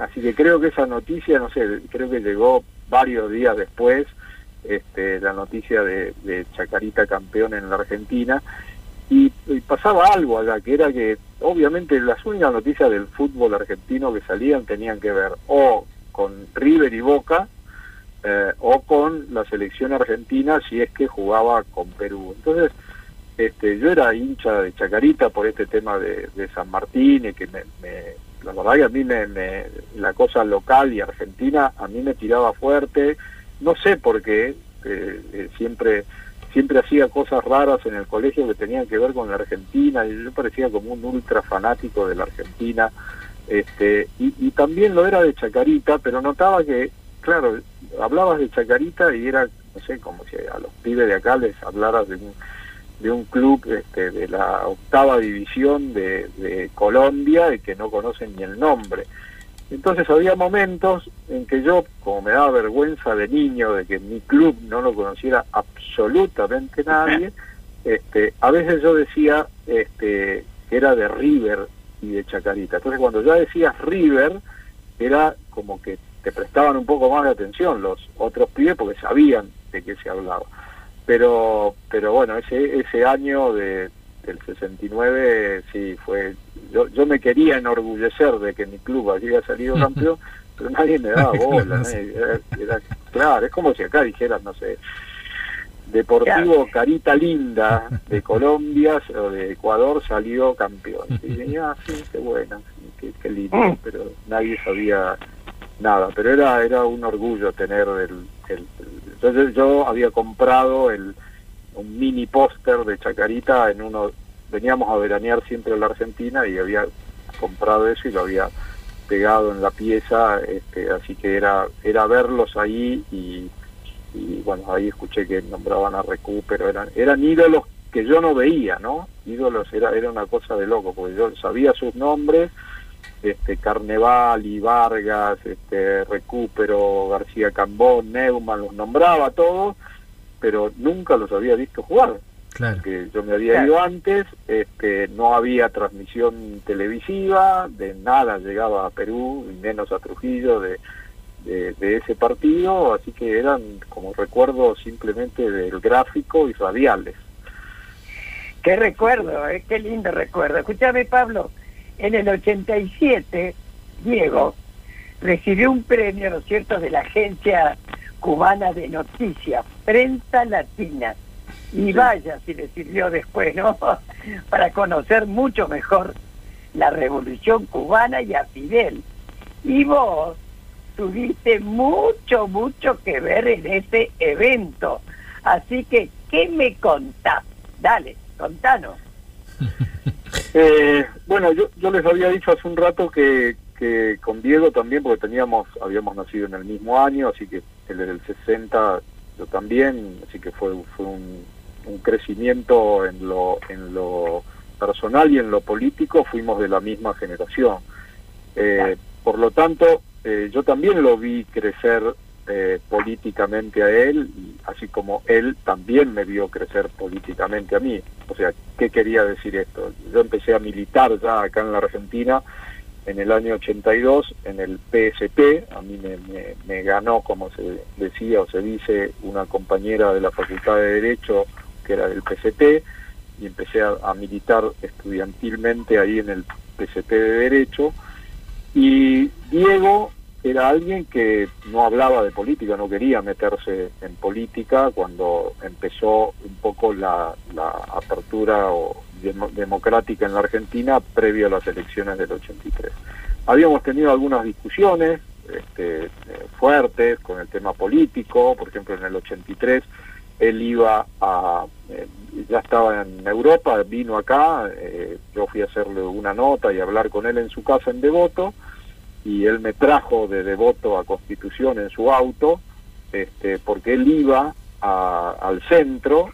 Así que creo que esa noticia, no sé, creo que llegó varios días después, este, la noticia de, de Chacarita campeón en la Argentina. Y, pasaba algo allá, que era que obviamente las únicas noticias del fútbol argentino que salían tenían que ver o con River y Boca, eh, o con la selección argentina si es que jugaba con Perú. Entonces, este, yo era hincha de Chacarita por este tema de, de San Martín y que me, me- la verdad que a mí me, me- la cosa local y argentina a mí me tiraba fuerte, no sé por qué, eh, eh, siempre siempre hacía cosas raras en el colegio que tenían que ver con la Argentina y yo parecía como un ultra fanático de la Argentina este y, y también lo era de Chacarita pero notaba que claro hablabas de Chacarita y era no sé como si a los pibes de acá les hablaras de un de un club este, de la octava división de, de Colombia y que no conocen ni el nombre entonces había momentos en que yo, como me daba vergüenza de niño de que mi club no lo conociera absolutamente nadie, este, a veces yo decía este, que era de River y de Chacarita. Entonces cuando ya decías River, era como que te prestaban un poco más de atención los otros pibes porque sabían de qué se hablaba. Pero, pero bueno, ese, ese año de, del 69 sí fue yo, yo me quería enorgullecer de que mi club había salido campeón pero nadie me daba bola era- era- claro es como si acá dijeran no sé Deportivo Carita Linda de Colombia o de Ecuador salió campeón. Y venía ah, sí qué bueno qué, qué lindo pero nadie sabía nada. Pero era era un orgullo tener el, el- el- entonces yo había comprado el un mini póster de Chacarita en uno veníamos a veranear siempre a la Argentina y había comprado eso y lo había pegado en la pieza este, así que era era verlos ahí y, y bueno ahí escuché que nombraban a Recu pero eran eran ídolos que yo no veía no ídolos era era una cosa de loco porque yo sabía sus nombres este Carneval y Vargas este Recupero García Cambón Neumann los nombraba todos pero nunca los había visto jugar Claro. que yo me había ido antes, este, no había transmisión televisiva, de nada llegaba a Perú, y menos a Trujillo de, de, de ese partido, así que eran como recuerdos simplemente del gráfico y radiales. Qué recuerdo, eh, qué lindo recuerdo. Escúchame, Pablo, en el 87, Diego recibió un premio, ¿no es cierto?, de la agencia cubana de noticias, Prensa Latina. Y vaya si le sirvió después, ¿no? Para conocer mucho mejor la revolución cubana y a Fidel. Y vos tuviste mucho, mucho que ver en ese evento. Así que, ¿qué me contás? Dale, contanos. Eh, bueno, yo, yo les había dicho hace un rato que, que con Diego también, porque teníamos, habíamos nacido en el mismo año, así que él era el 60, yo también, así que fue, fue un, un crecimiento en lo, en lo personal y en lo político, fuimos de la misma generación. Eh, por lo tanto, eh, yo también lo vi crecer eh, políticamente a él, y así como él también me vio crecer políticamente a mí. O sea, ¿qué quería decir esto? Yo empecé a militar ya acá en la Argentina en el año 82 en el PSP, a mí me, ganó, como se decía o se dice, una compañera de la Facultad de Derecho que era del PST, y empecé a, a militar estudiantilmente ahí en el PSP de Derecho, y Diego era alguien que no hablaba de política, no quería meterse en política cuando empezó un poco la, apertura o demo- democrática en la Argentina previo a las elecciones del 83. Habíamos tenido algunas discusiones este, eh, fuertes con el tema político, por ejemplo en el 83 él iba a, eh, ya estaba en Europa, vino acá, eh, yo fui a hacerle una nota y hablar con él en su casa en Devoto, y él me trajo de Devoto a Constitución en su auto, este, porque él iba a- al centro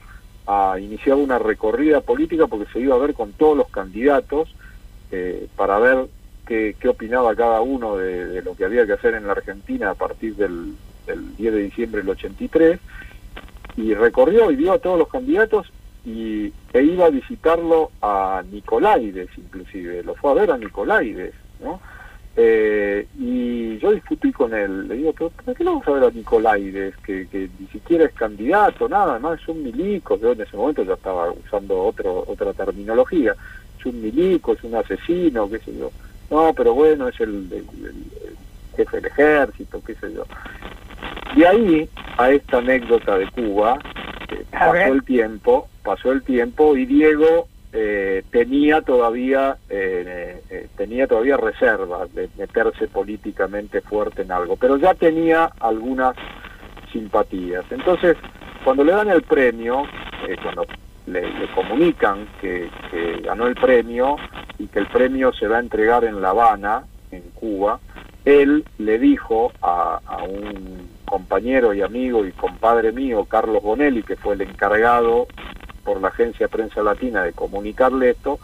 a iniciar una recorrida política porque se iba a ver con todos los candidatos eh, para ver qué, qué opinaba cada uno de, lo que había que hacer en la Argentina a partir del, del 10 de diciembre del 83 y recorrió y vio a todos los candidatos y e iba a visitarlo a Nicolaides inclusive, lo fue a ver a Nicolaides, ¿no? Eh, y yo discutí con él, le digo, pero ¿por qué no vamos a ver a Nicolaides, que, que ni siquiera es candidato, nada, además es un milico, yo en ese momento ya estaba usando otro, otra terminología, es un milico, es un asesino, qué sé yo. No, pero bueno, es el, el- el- el jefe del ejército, qué sé yo. De ahí a esta anécdota de Cuba, eh, pasó el tiempo, pasó el tiempo y Diego eh, tenía todavía eh, eh, tenía todavía reservas de meterse políticamente fuerte en algo, pero ya tenía algunas simpatías. Entonces, cuando le dan el premio, eh, cuando le, comunican que, que ganó el premio y que el premio se va a entregar en La Habana, en Cuba, él le dijo a un compañero y amigo y compadre mío, Carlos Bonelli, que fue el encargado por la agencia Prensa Latina de comunicarle esto,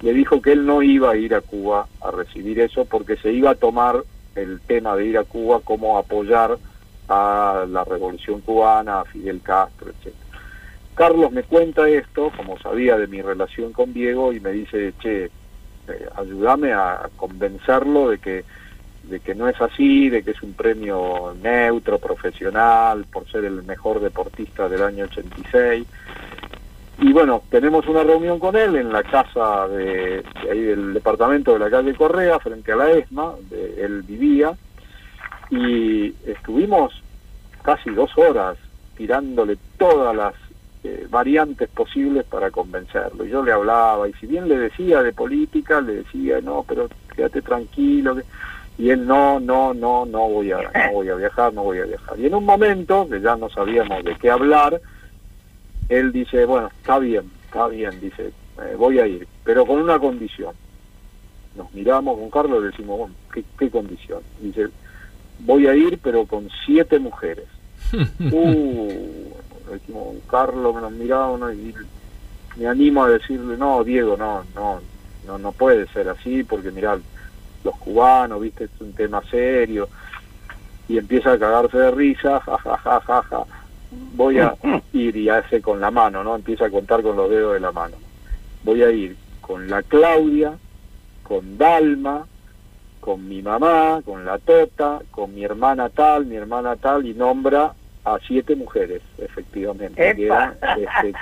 le dijo que él no iba a ir a Cuba a recibir eso porque se iba a tomar el tema de ir a Cuba como apoyar a la revolución cubana, a Fidel Castro, etc. Carlos me cuenta esto, como sabía de mi relación con Diego, y me dice, che, eh, ayúdame a convencerlo de que de que no es así, de que es un premio neutro, profesional, por ser el mejor deportista del año 86. Y bueno, tenemos una reunión con él en la casa de, de ahí del departamento de la calle Correa, frente a la ESMA, donde él vivía, y estuvimos casi dos horas tirándole todas las eh, variantes posibles para convencerlo. Y yo le hablaba, y si bien le decía de política, le decía, no, pero quédate tranquilo, y él no, no, no, no voy a, no voy a viajar, no voy a viajar. Y en un momento, que ya no sabíamos de qué hablar, él dice, bueno, está bien, está bien, dice, eh, voy a ir, pero con una condición. Nos miramos con Carlos y le decimos, bueno, ¿qué, qué condición? Dice, voy a ir, pero con siete mujeres. uh, le decimos, Carlos, nos miramos y me animo a decirle, no, Diego, no, no, no, no puede ser así, porque mirá, los cubanos, viste, es un tema serio, y empieza a cagarse de risa, ja, ja, ja, ja, ja. Voy a ir y hace con la mano, ¿no? Empieza a contar con los dedos de la mano. Voy a ir con la Claudia, con Dalma, con mi mamá, con la Tota, con mi hermana tal, mi hermana tal, y nombra a siete mujeres, efectivamente. que eran, este,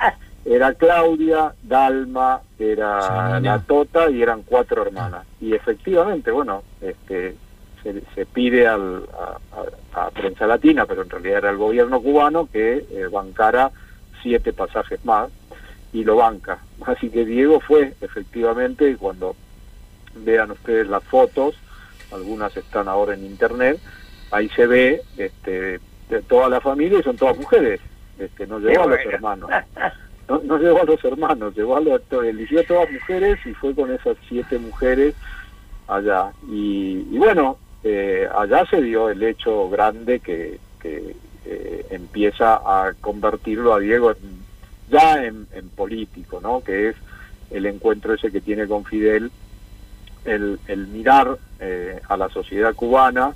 era Claudia, Dalma, era la Tota y eran cuatro hermanas. Y efectivamente, bueno, este se, se pide al, a, a- a Prensa Latina, pero en realidad era el gobierno cubano que eh, bancara siete pasajes más y lo banca. Así que Diego fue efectivamente, cuando vean ustedes las fotos, algunas están ahora en internet, ahí se ve este, de toda la familia y son todas mujeres, este, no llevó a los hermanos. No, no llevó a los hermanos, llevó a los, eligió a todas mujeres y fue con esas siete mujeres allá. Y, y bueno, eh, allá se dio el hecho grande que, que eh, empieza a convertirlo a Diego en, ya en, político, ¿no? Que es el encuentro ese que tiene con Fidel, el, el mirar eh, a la sociedad cubana,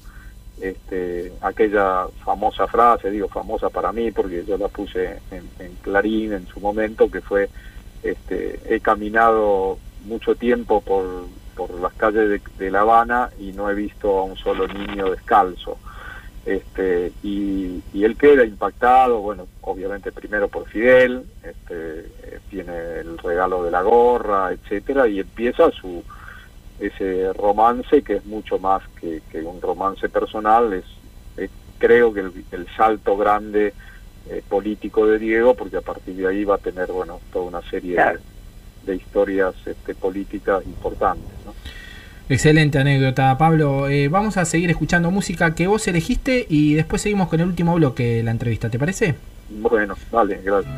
este, aquella famosa frase, digo famosa para mí porque yo la puse en, en Clarín en su momento, que fue, este, he caminado mucho tiempo por, por las calles de, La Habana y no he visto a un solo niño descalzo. Este y, y él queda impactado bueno obviamente primero por Fidel este eh, tiene el regalo de la gorra etcétera y empieza su ese romance que es mucho más que, que un romance personal es, es creo que el, el salto grande eh, político de Diego porque a partir de ahí va a tener bueno toda una serie de, de historias este, políticas importantes ¿no? Excelente anécdota, Pablo. Eh, vamos a seguir escuchando música que vos elegiste y después seguimos con el último bloque de la entrevista, ¿te parece? bueno vale gracias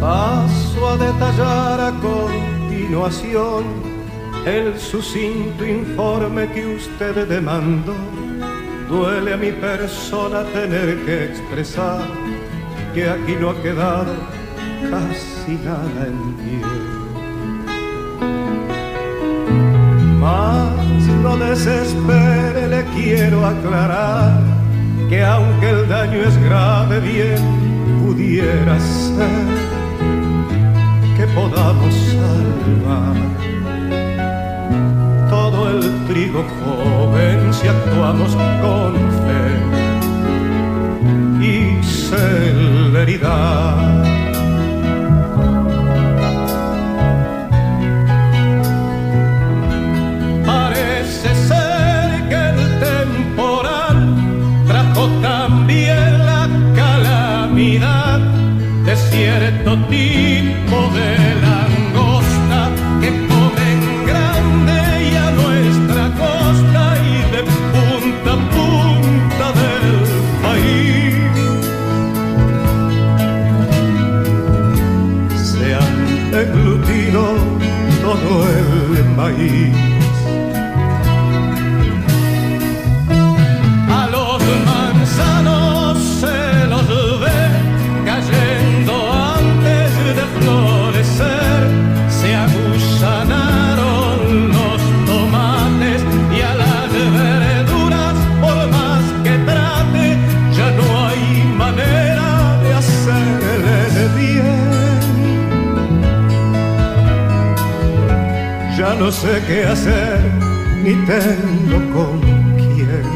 Paso a detallar a continuación el sucinto informe que usted demandó. Duele a mi persona tener que expresar que aquí no ha quedado casi nada en pie. Mas no desespere, le quiero aclarar que aunque el daño es grave, bien pudiera ser que podamos salvar el trigo joven si actuamos con fe y celeridad. Parece ser que el temporal trajo también la calamidad de cierto el sé qué hacer, ni tengo con quién.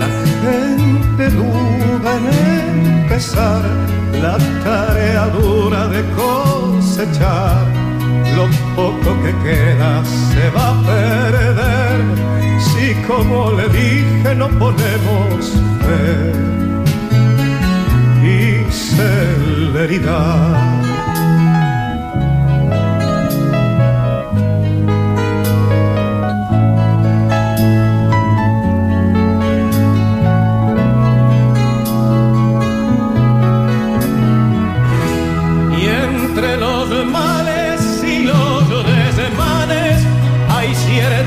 La gente duda en empezar la tarea dura de cosechar. Lo poco que queda se va a perder si como le dije no ponemos fe y celeridad.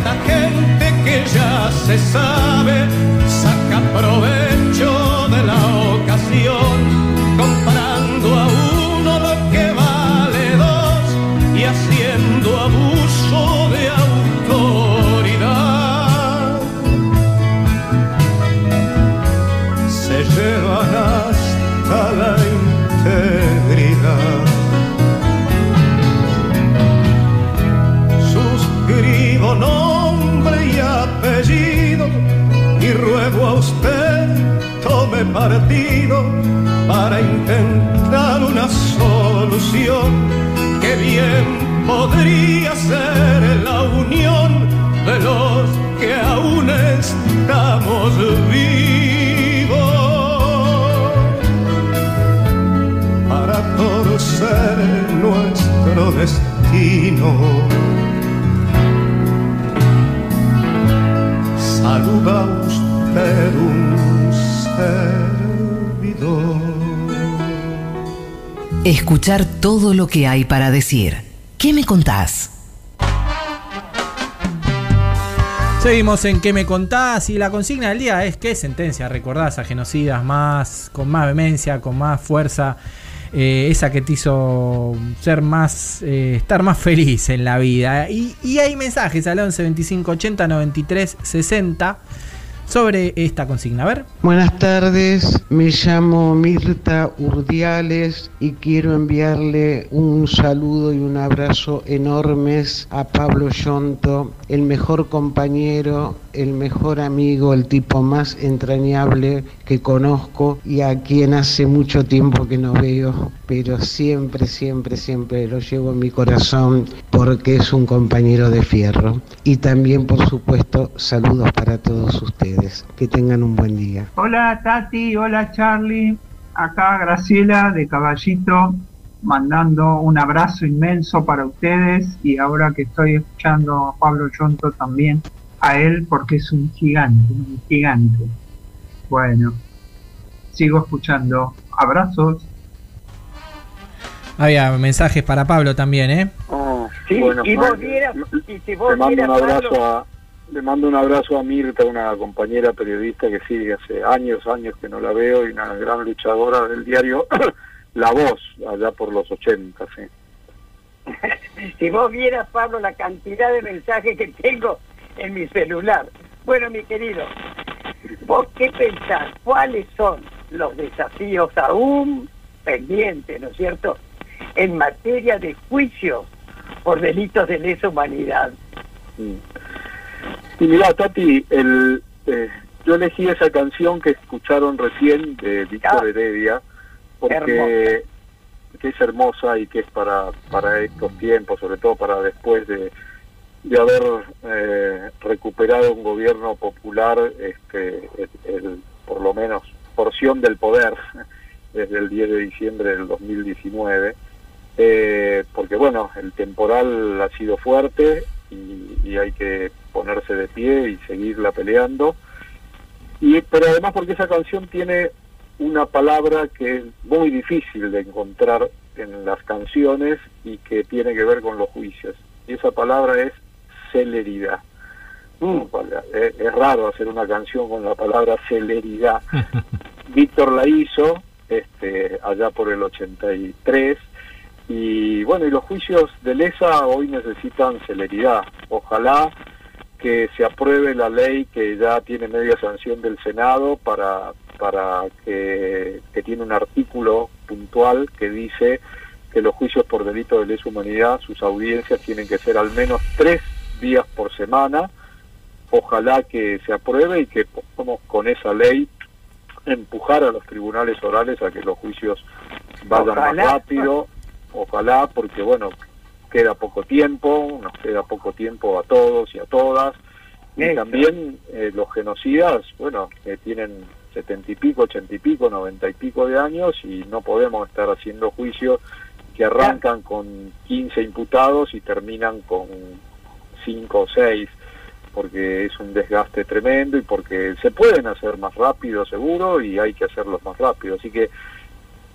Cierta gente que ya se sabe, saca provecho para intentar una solución que bien podría ser la unión de los que aún estamos vivos para torcer nuestro destino. Saluda usted un servidor. Escuchar todo lo que hay para decir. ¿Qué me contás? Seguimos en ¿Qué me contás? Y la consigna del día es ¿qué sentencia recordás a genocidas más, con más vehemencia, con más fuerza? eh, esa que te hizo ser más, eh, estar más feliz en la vida. Y, y hay mensajes al 11 25 80 93 60 sobre esta consigna. A ver. Buenas tardes, me llamo Mirta Urdiales y quiero enviarle un saludo y un abrazo enormes a Pablo Yonto, el mejor compañero, el mejor amigo, el tipo más entrañable que conozco y a quien hace mucho tiempo que no veo, pero siempre, siempre, siempre lo llevo en mi corazón porque es un compañero de fierro. Y también, por supuesto, saludos para todos ustedes. Que tengan un buen día. Hola Tati, hola Charlie, acá Graciela de Caballito, mandando un abrazo inmenso para ustedes y ahora que estoy escuchando a Pablo Yonto también, a él porque es un gigante, un gigante. Bueno, sigo escuchando. Abrazos. Había mensajes para Pablo también, ¿eh? Sí, Bueno, y vos vieras, le- y si vos le mando vieras, un abrazo Pablo, a le mando un abrazo a Mirta, una compañera periodista que sigue hace años, años que no la veo y una gran luchadora del diario La Voz, allá por los 80, sí. si vos vieras, Pablo, la cantidad de mensajes que tengo en mi celular. Bueno, mi querido, ¿vos qué pensás? ¿Cuáles son los desafíos aún pendientes, ¿no es cierto?, en materia de juicios por delitos de lesa humanidad. Y mira, Tati, el, eh, yo elegí esa canción que escucharon recién de Víctor Heredia, porque que es hermosa y que es para, para estos tiempos, sobre todo para después de, de haber eh, recuperado un gobierno popular, este, el- por lo menos porción del poder desde el 10 de diciembre del 2019, eh, porque bueno, el temporal ha sido fuerte y, y hay que ponerse de pie y seguirla peleando. Y, pero además porque esa canción tiene una palabra que es muy difícil de encontrar en las canciones y que tiene que ver con los juicios. Y esa palabra es celeridad. Es, es raro hacer una canción con la palabra celeridad. Víctor la hizo este, allá por el 83 y bueno, y los juicios de lesa hoy necesitan celeridad. Ojalá que se apruebe la ley que ya tiene media sanción del Senado para, para que, que tiene un artículo puntual que dice que los juicios por delito de lesa humanidad, sus audiencias tienen que ser al menos tres días por semana. Ojalá que se apruebe y que podamos con esa ley empujar a los tribunales orales a que los juicios vayan Ojalá. más rápido. Ojalá, porque bueno, queda poco tiempo, nos queda poco tiempo a todos y a todas. Y también eh, los genocidas, bueno, que tienen setenta y pico, ochenta y pico, noventa y pico de años y no podemos estar haciendo juicios que arrancan con 15 imputados y terminan con 5 o 6, porque es un desgaste tremendo y porque se pueden hacer más rápido, seguro, y hay que hacerlos más rápido. Así que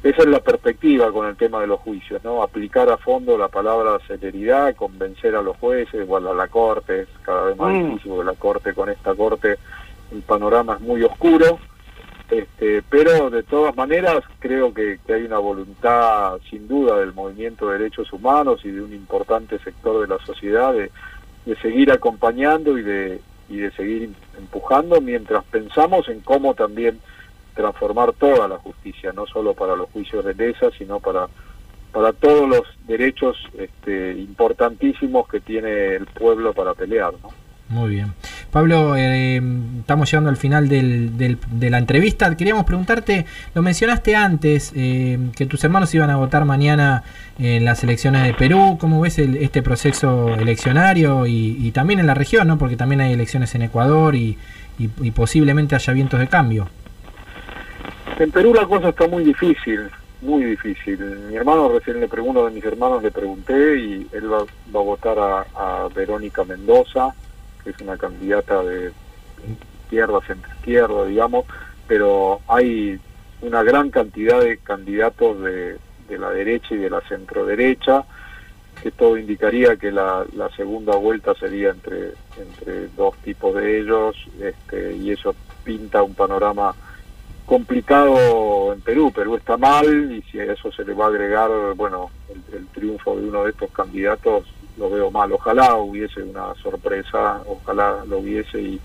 esa es la perspectiva con el tema de los juicios, ¿no? Aplicar a fondo la palabra celeridad, convencer a los jueces, igual a la corte, es cada vez más Mm. difícil, porque la corte, con esta corte, el panorama es muy oscuro, este, pero de todas maneras creo que, que hay una voluntad sin duda del movimiento de derechos humanos y de un importante sector de la sociedad de, de seguir acompañando y de, y de seguir empujando mientras pensamos en cómo también transformar toda la justicia, no solo para los juicios de lesa, sino para, para todos los derechos este, importantísimos que tiene el pueblo para pelear. ¿no? Muy bien. Pablo, eh, estamos llegando al final del- de la entrevista. Queríamos preguntarte, lo mencionaste antes, eh, que tus hermanos iban a votar mañana en las elecciones de Perú. ¿Cómo ves el- este proceso eleccionario y, también en la región, ¿no? porque también hay elecciones en Ecuador y, posiblemente haya vientos de cambio? En Perú la cosa está muy difícil, muy difícil. Mi hermano, recién le pregunto, de mis hermanos le pregunté y él va, a votar a Verónica Mendoza, que es una candidata de izquierda, centro izquierda, digamos, pero hay una gran cantidad de candidatos de, de la derecha y de la centroderecha, que todo indicaría que la, la segunda vuelta sería entre, entre dos tipos de ellos, este, y eso pinta un panorama complicado en Perú. Perú está mal y si a eso se le va a agregar, bueno, el, el triunfo de uno de estos candidatos, lo veo mal. Ojalá hubiese una sorpresa, ojalá lo hubiese y,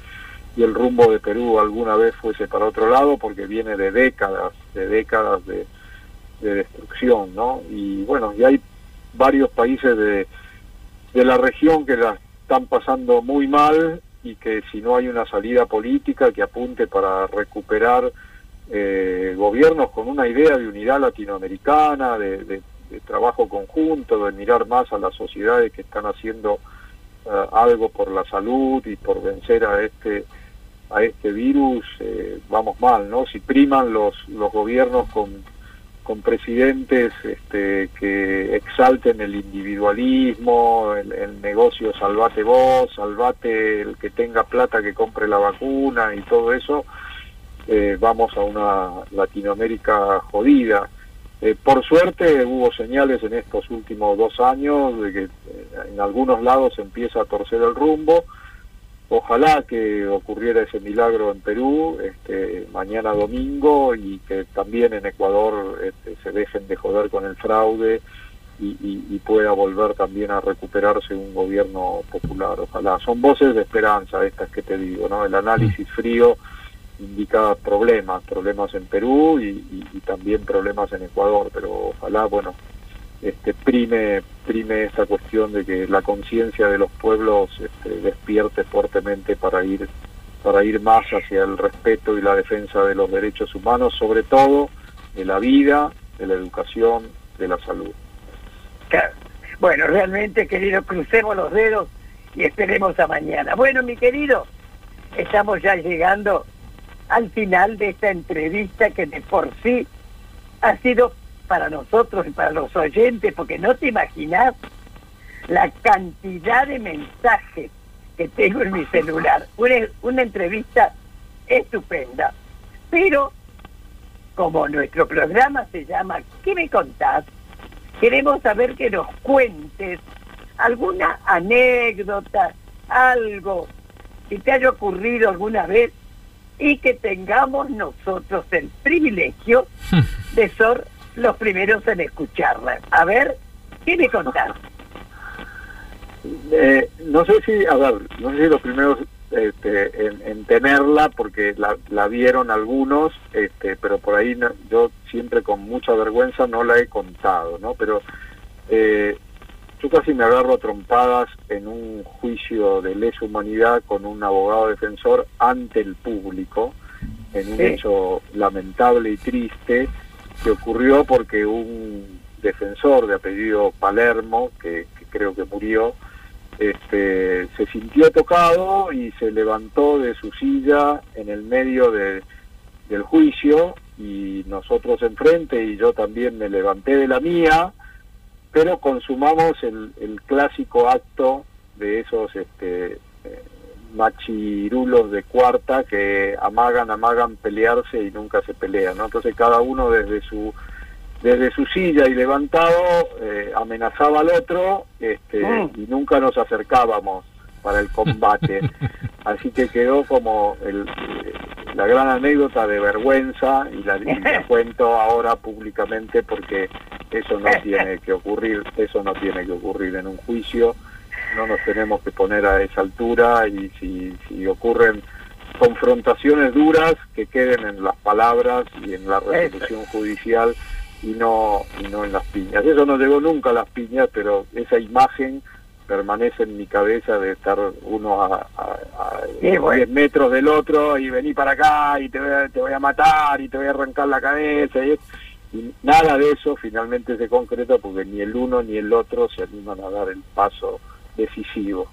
el rumbo de Perú alguna vez fuese para otro lado porque viene de décadas, de décadas de, de destrucción, ¿no? Y bueno, y hay varios países de, de la región que la están pasando muy mal y que si no hay una salida política que apunte para recuperar eh, gobiernos con una idea de unidad latinoamericana, de- de trabajo conjunto, de mirar más a las sociedades que están haciendo eh, algo por la salud y por vencer a este a este virus, eh, vamos mal, ¿no? Si priman los los gobiernos con con presidentes este, que exalten el individualismo, el, negocio salvate vos, salvate el que tenga plata que compre la vacuna y todo eso, eh, vamos a una Latinoamérica jodida. Eh, por suerte hubo señales en estos últimos dos años de que eh, en algunos lados empieza a torcer el rumbo. Ojalá que ocurriera ese milagro en Perú este, mañana domingo y que también en Ecuador este, se dejen de joder con el fraude y, y- y pueda volver también a recuperarse un gobierno popular. Ojalá. Son voces de esperanza estas que te digo, ¿no? El análisis frío indica problemas, problemas en Perú y, también problemas en Ecuador, pero ojalá, bueno, este, prime, prime esta cuestión de que la conciencia de los pueblos este, despierte fuertemente para ir, para ir más hacia el respeto y la defensa de los derechos humanos, sobre todo de la vida, de la educación, de la salud. Bueno, realmente, querido, crucemos los dedos y esperemos a mañana. Bueno, mi querido, estamos ya llegando al final de esta entrevista que de por sí ha sido para nosotros y para los oyentes, porque no te imaginas la cantidad de mensajes que tengo en mi celular. Una, una entrevista estupenda. Pero, como nuestro programa se llama ¿Qué me contás? Queremos saber que nos cuentes alguna anécdota, algo que te haya ocurrido alguna vez y que tengamos nosotros el privilegio de ser los primeros en escucharla. A ver, ¿qué me contás? Eh, no sé si, a ver, no sé si los primeros este, en, en tenerla, porque la, la vieron algunos, este, pero por ahí no- yo siempre con mucha vergüenza no la he contado, ¿no? Pero eh, yo casi me agarro a trompadas en un juicio de lesa humanidad con un abogado defensor ante el público, en un Sí. hecho lamentable y triste que ocurrió porque un defensor de apellido Palermo, que, que creo que murió, este, se sintió tocado y se levantó de su silla en el medio de- del juicio y nosotros enfrente y yo también me levanté de la mía, pero consumamos el, el clásico acto de esos este, eh, machirulos de cuarta que amagan, amagan pelearse y nunca se pelean, ¿no? Entonces cada uno desde su desde su silla y levantado eh, amenazaba al otro este, Mm. y nunca nos acercábamos para el combate. Así que quedó como el, la gran anécdota de vergüenza y la, y la cuento ahora públicamente porque eso no tiene que ocurrir, eso no tiene que ocurrir en un juicio, no nos tenemos que poner a esa altura y si, si ocurren confrontaciones duras que queden en las palabras y en la resolución judicial y no y no en las piñas. Eso no llegó nunca a las piñas, pero esa imagen permanece en mi cabeza de estar uno a, a, a Qué bueno. 10 metros del otro y vení para acá y te voy, a, te voy a matar y te voy a arrancar la cabeza y, y nada de eso finalmente se concreta porque ni el uno ni el otro se animan a dar el paso decisivo.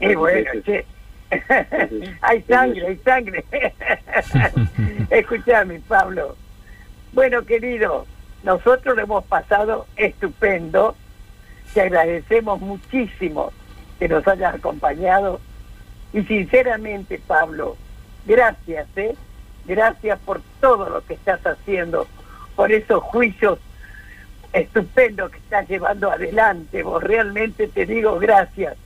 Y bueno, che. hay sangre, hay sangre. Escúchame, Pablo. Bueno, querido, nosotros lo hemos pasado estupendo. Te agradecemos muchísimo que nos hayas acompañado. Y sinceramente, Pablo, gracias, ¿eh? Gracias por todo lo que estás haciendo, por esos juicios estupendo que estás llevando adelante. Vos realmente te digo gracias.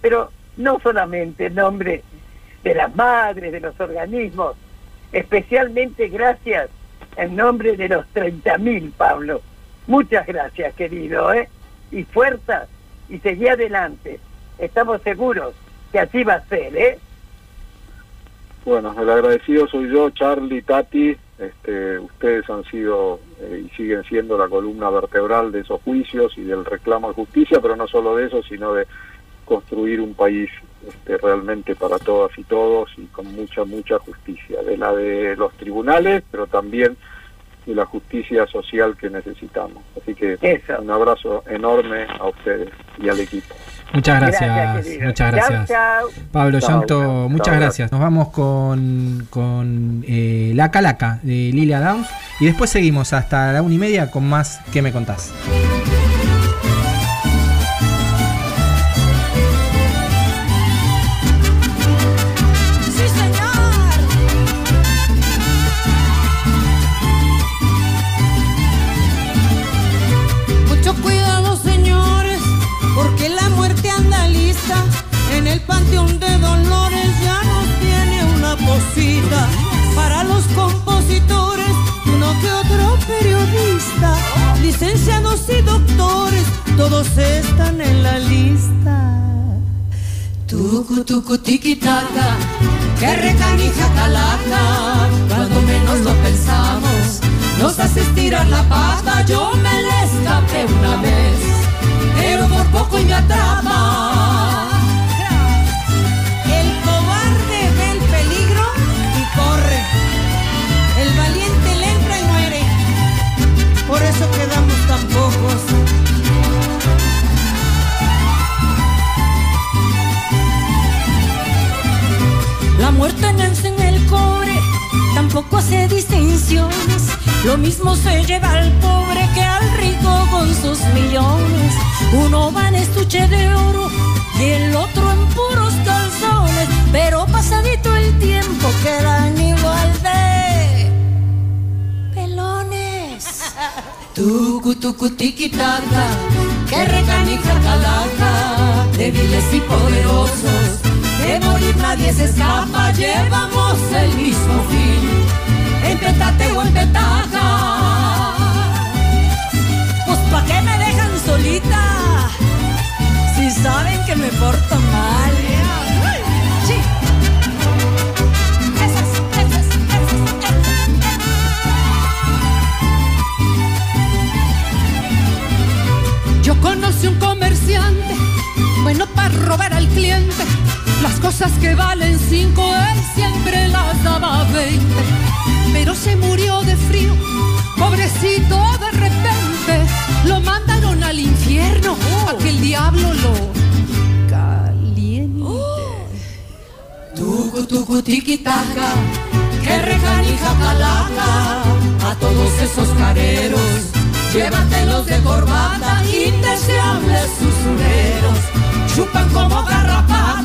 Pero no solamente en nombre de las madres, de los organismos, especialmente gracias en nombre de los 30.000, Pablo. Muchas gracias, querido, ¿eh? Y fuerza y seguí adelante. Estamos seguros que así va a ser, ¿eh? Bueno, el agradecido soy yo, Charlie, Tati. Este, ustedes han sido eh, y siguen siendo la columna vertebral de esos juicios y del reclamo de justicia, pero no solo de eso, sino de construir un país este, realmente para todas y todos y con mucha, mucha justicia, de la de los tribunales, pero también de la justicia social que necesitamos. Así que un abrazo enorme a ustedes y al equipo. Muchas gracias, muchas gracias. Pablo Llanto, muchas gracias. Nos vamos con, con eh, La Calaca de Lilia Downs y después seguimos hasta la una y media con más que me contás? Tucu, tucu, tiquitaca, que recanija calaca, cuando menos lo pensamos, nos hace estirar la pata. Yo me le escapé una vez, pero por poco y me atrapa. Tampoco hace distinciones. Lo mismo se lleva al pobre que al rico con sus millones. Uno va en estuche de oro y el otro en puros calzones. Pero pasadito el tiempo quedan igual de pelones. Tucu, tucu, tiquitaca, que recanija calaca, débiles y poderosos. De morir nadie se escapa, llevamos el mismo fin, en petate o en petaca. Pues pa' qué me dejan solita, si saben que me porto mal. Yo conocí un comerciante, bueno para robar al cliente. Las cosas que valen cinco, él siempre las daba veinte. Pero se murió de frío, pobrecito de repente. Lo mandaron al infierno, a que el diablo lo caliente. Tucu, tucu, tiquitaca, que recanija calaca a todos esos careros. Llévatelos de corbata, indeseables usureros, chupan como garrapatas.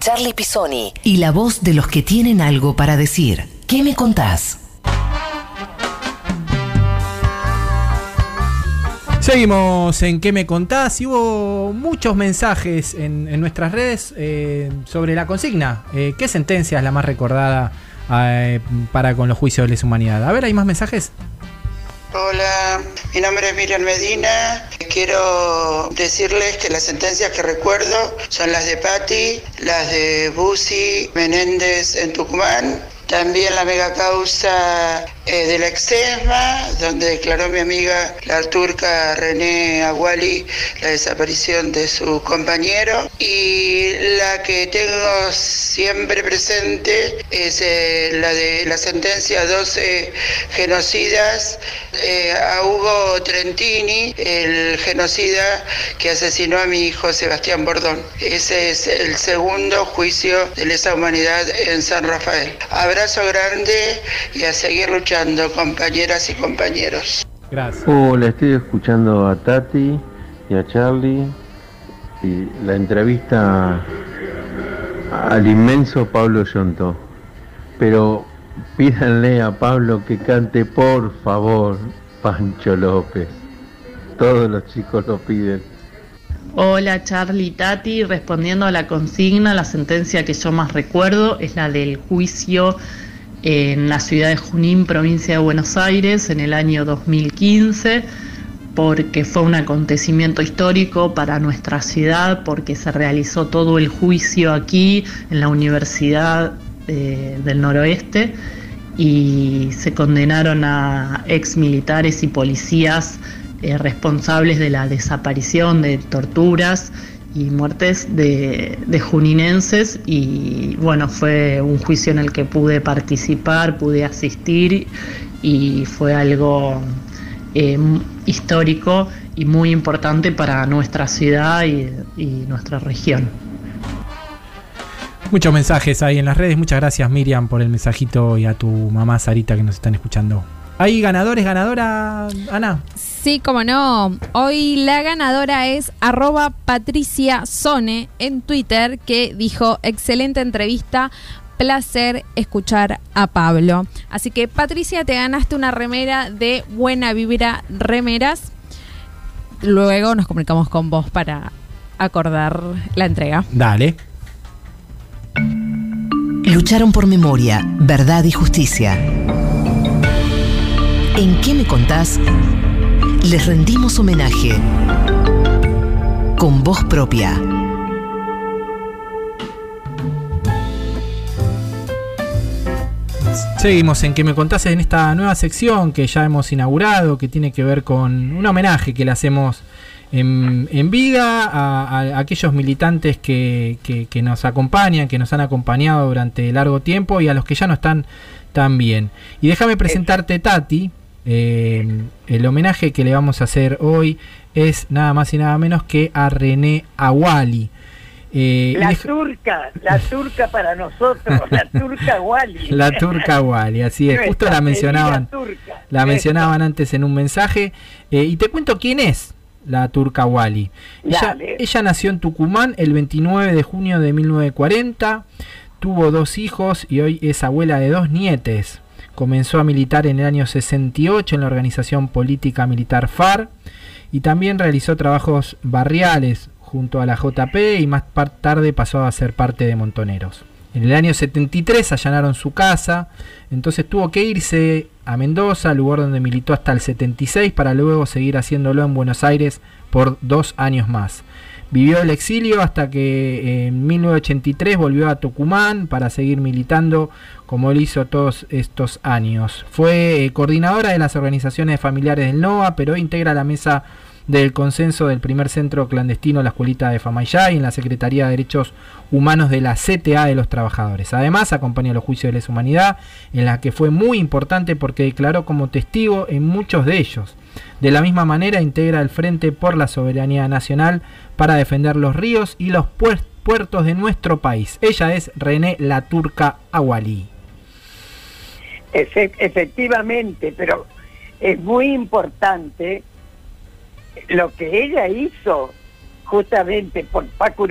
Charlie Pisoni y la voz de los que tienen algo para decir. ¿Qué me contás? Seguimos en ¿Qué me contás? Y hubo muchos mensajes en, en nuestras redes eh, sobre la consigna. Eh, ¿Qué sentencia es la más recordada eh, para con los juicios de lesa humanidad? A ver, ¿hay más mensajes? Hola, mi nombre es Miriam Medina. Quiero decirles que las sentencias que recuerdo son las de Patti, las de Busi Menéndez en Tucumán, también la mega causa eh, de la exesma, donde declaró mi amiga la turca René Aguali la desaparición de su compañero. Y la que tengo siempre presente es eh, la de la sentencia 12 genocidas eh, a Hugo Trentini, el genocida que asesinó a mi hijo Sebastián Bordón. Ese es el segundo juicio de lesa humanidad en San Rafael. Abrazo grande y a seguir luchando, compañeras y compañeros. Gracias. Hola, estoy escuchando a Tati y a Charlie y la entrevista al inmenso Pablo Yonto. Pero pídanle a Pablo que cante por favor Pancho López. Todos los chicos lo piden. Hola Charlie y Tati, respondiendo a la consigna, la sentencia que yo más recuerdo es la del juicio en la ciudad de Junín, provincia de Buenos Aires, en el año 2015, porque fue un acontecimiento histórico para nuestra ciudad, porque se realizó todo el juicio aquí en la Universidad eh, del Noroeste y se condenaron a ex militares y policías eh, responsables de la desaparición, de torturas y muertes de, juninenses y bueno, fue un juicio en el que pude participar, pude asistir y fue algo eh, histórico y muy importante para nuestra ciudad y, y nuestra región. Muchos mensajes ahí en las redes. Muchas gracias Miriam por el mensajito y a tu mamá Sarita que nos están escuchando. ¿Hay ganadores, ganadora, Ana? Sí, como no. Hoy la ganadora es arroba Patricia Sone en Twitter que dijo excelente entrevista. Placer escuchar a Pablo. Así que Patricia, te ganaste una remera de Buena Vibra Remeras. Luego nos comunicamos con vos para acordar la entrega. Dale. Lucharon por memoria, verdad y justicia. ¿En qué me contás? Les rendimos homenaje con voz propia. Seguimos en que me contás en esta nueva sección que ya hemos inaugurado, que tiene que ver con un homenaje que le hacemos en, vida a, aquellos militantes que- que nos acompañan, que nos han acompañado durante largo tiempo y a los que ya no están tan bien. Y déjame presentarte, Tati. Eh, el homenaje que le vamos a hacer hoy es nada más y nada menos que a René Awali. Eh, La turca, la turca para nosotros, la turca Wally. La turca Wally, así es. Justo la mencionaban. turca. La mencionaban antes en un mensaje. Eh, y te cuento quién es la turca. Ella, Dale. ella nació en Tucumán el 29 de junio de 1940. Tuvo dos hijos y hoy es abuela de dos nietes. Comenzó a militar en el año 68 en la organización política militar FAR y también realizó trabajos barriales junto a la JP y más tarde pasó a ser parte de Montoneros. En el año 73 allanaron su casa, entonces tuvo que irse a Mendoza, lugar donde militó hasta el 76, para luego seguir haciéndolo en Buenos Aires por dos años más. Vivió el exilio hasta que en 1983 volvió a Tucumán para seguir militando como él hizo todos estos años. Fue eh, coordinadora de las organizaciones familiares del NOA, pero integra la mesa del consenso del primer centro clandestino, la escuelita de Famayá y en la Secretaría de Derechos Humanos de la CTA de los Trabajadores. Además, acompaña los juicios de lesa humanidad, en la que fue muy importante porque declaró como testigo en muchos de ellos. De la misma manera, integra el Frente por la Soberanía Nacional para defender los ríos y los puer- puertos de nuestro país. Ella es René La Turca Agualí. Efe- efectivamente, pero es muy importante lo que ella hizo justamente por Paco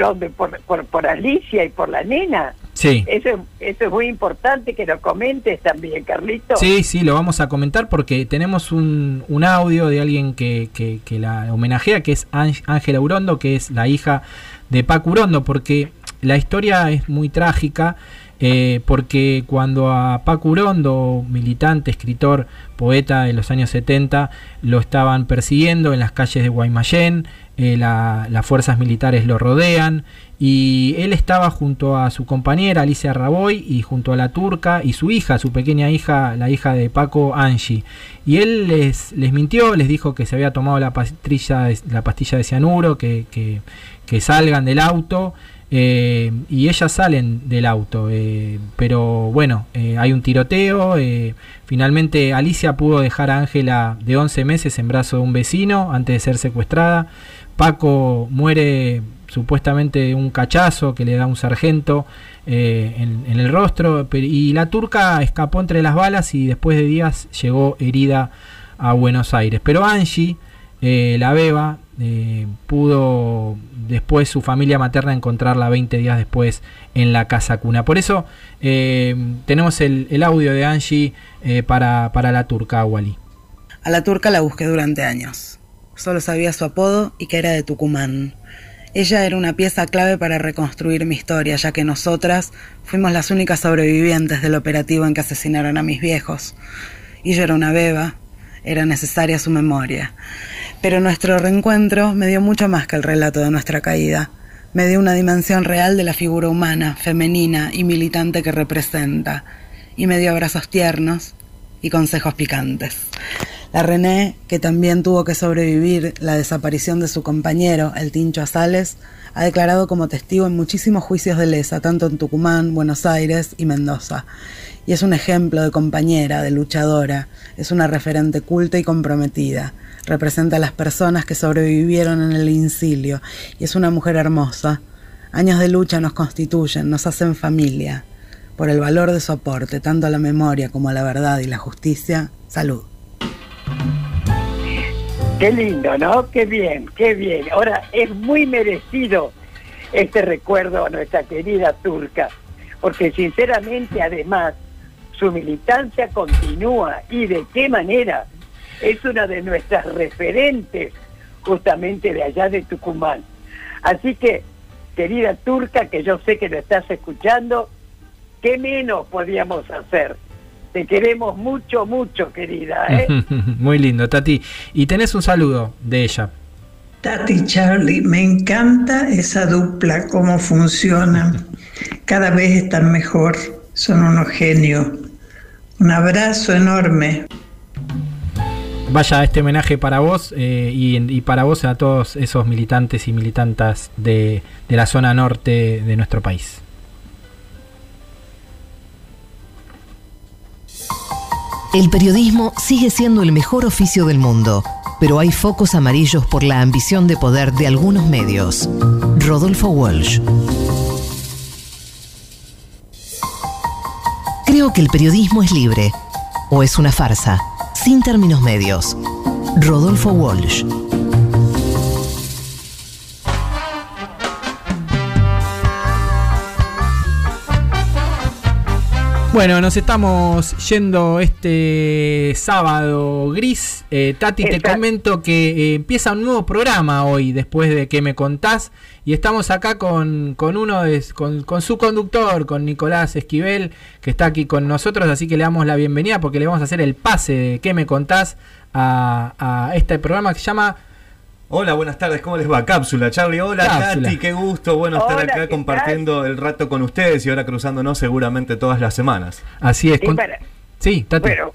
por Alicia y por la nena. Sí. Eso, eso es muy importante que lo comentes también, Carlito. Sí, sí, lo vamos a comentar porque tenemos un, un audio de alguien que, que- que la homenajea, que es Ángel- Ángela Urondo, que es la hija de Paco Urondo, porque la historia es muy trágica, eh, porque cuando a Paco Urondo, militante, escritor, poeta de los años 70, lo estaban persiguiendo en las calles de Guaymallén, eh, la- las fuerzas militares lo rodean y él estaba junto a su compañera Alicia Raboy y junto a la turca y su hija, su pequeña hija, la hija de Paco Angie. Y él les, les mintió, les dijo que se había tomado la pastilla de, la pastilla de cianuro, que, que- salgan del auto. eh, y ellas salen del auto, eh, pero bueno, eh, hay un tiroteo. finalmente Alicia pudo dejar a Ángela de 11 meses en brazo de un vecino antes de ser secuestrada. Paco muere supuestamente un cachazo que le da un sargento eh, en, el rostro y la turca escapó entre las balas y después de días llegó herida a Buenos Aires. Pero Angie, eh, la beba, eh, pudo después su familia materna encontrarla 20 días después en la casa cuna. Por eso tenemos el, audio de Angie para, para la turca, Wally. A la turca la busqué durante años. Solo sabía su apodo y que era de Tucumán. Ella era una pieza clave para reconstruir mi historia, ya que nosotras fuimos las únicas sobrevivientes del operativo en que asesinaron a mis viejos. Y yo era una beba, era necesaria su memoria. Pero nuestro reencuentro me dio mucho más que el relato de nuestra caída. Me dio una dimensión real de la figura humana, femenina y militante que representa. Y me dio abrazos tiernos y consejos picantes. La René, que también tuvo que sobrevivir la desaparición de su compañero, el Tincho Azales, ha declarado como testigo en muchísimos juicios de lesa, tanto en Tucumán, Buenos Aires y Mendoza. Y es un ejemplo de compañera, de luchadora, es una referente culta y comprometida. Representa a las personas que sobrevivieron en el incilio y es una mujer hermosa. Años de lucha nos constituyen, nos hacen familia. Por el valor de su aporte, tanto a la memoria como a la verdad y la justicia, salud. Qué lindo, ¿no? Qué bien, qué bien. Ahora, es muy merecido este recuerdo a nuestra querida turca, porque sinceramente, además, su militancia continúa y de qué manera es una de nuestras referentes justamente de allá de Tucumán. Así que, querida turca, que yo sé que lo estás escuchando, ¿qué menos podíamos hacer? Te queremos mucho, mucho, querida. ¿eh? Muy lindo, Tati. Y tenés un saludo de ella. Tati Charlie, me encanta esa dupla, cómo funcionan. Cada vez están mejor, son unos genios. Un abrazo enorme. Vaya este homenaje para vos eh, y, y para vos a todos esos militantes y militantas de, de la zona norte de nuestro país. El periodismo sigue siendo el mejor oficio del mundo, pero hay focos amarillos por la ambición de poder de algunos medios. Rodolfo Walsh. Creo que el periodismo es libre, o es una farsa, sin términos medios. Rodolfo Walsh. Bueno, nos estamos yendo este sábado gris. Eh, Tati, te comento que eh, empieza un nuevo programa hoy, después de que me contás. Y estamos acá con, con uno de, con, con su conductor, con Nicolás Esquivel, que está aquí con nosotros. Así que le damos la bienvenida porque le vamos a hacer el pase de que me contás a, a este programa que se llama Hola, buenas tardes, ¿cómo les va? Cápsula, Charlie. Hola, Cápsula. Tati, qué gusto, bueno estar Hola, acá ¿qué tal? compartiendo el rato con ustedes y ahora cruzándonos seguramente todas las semanas. Así es. Con- para- Sí, Tati. Bueno,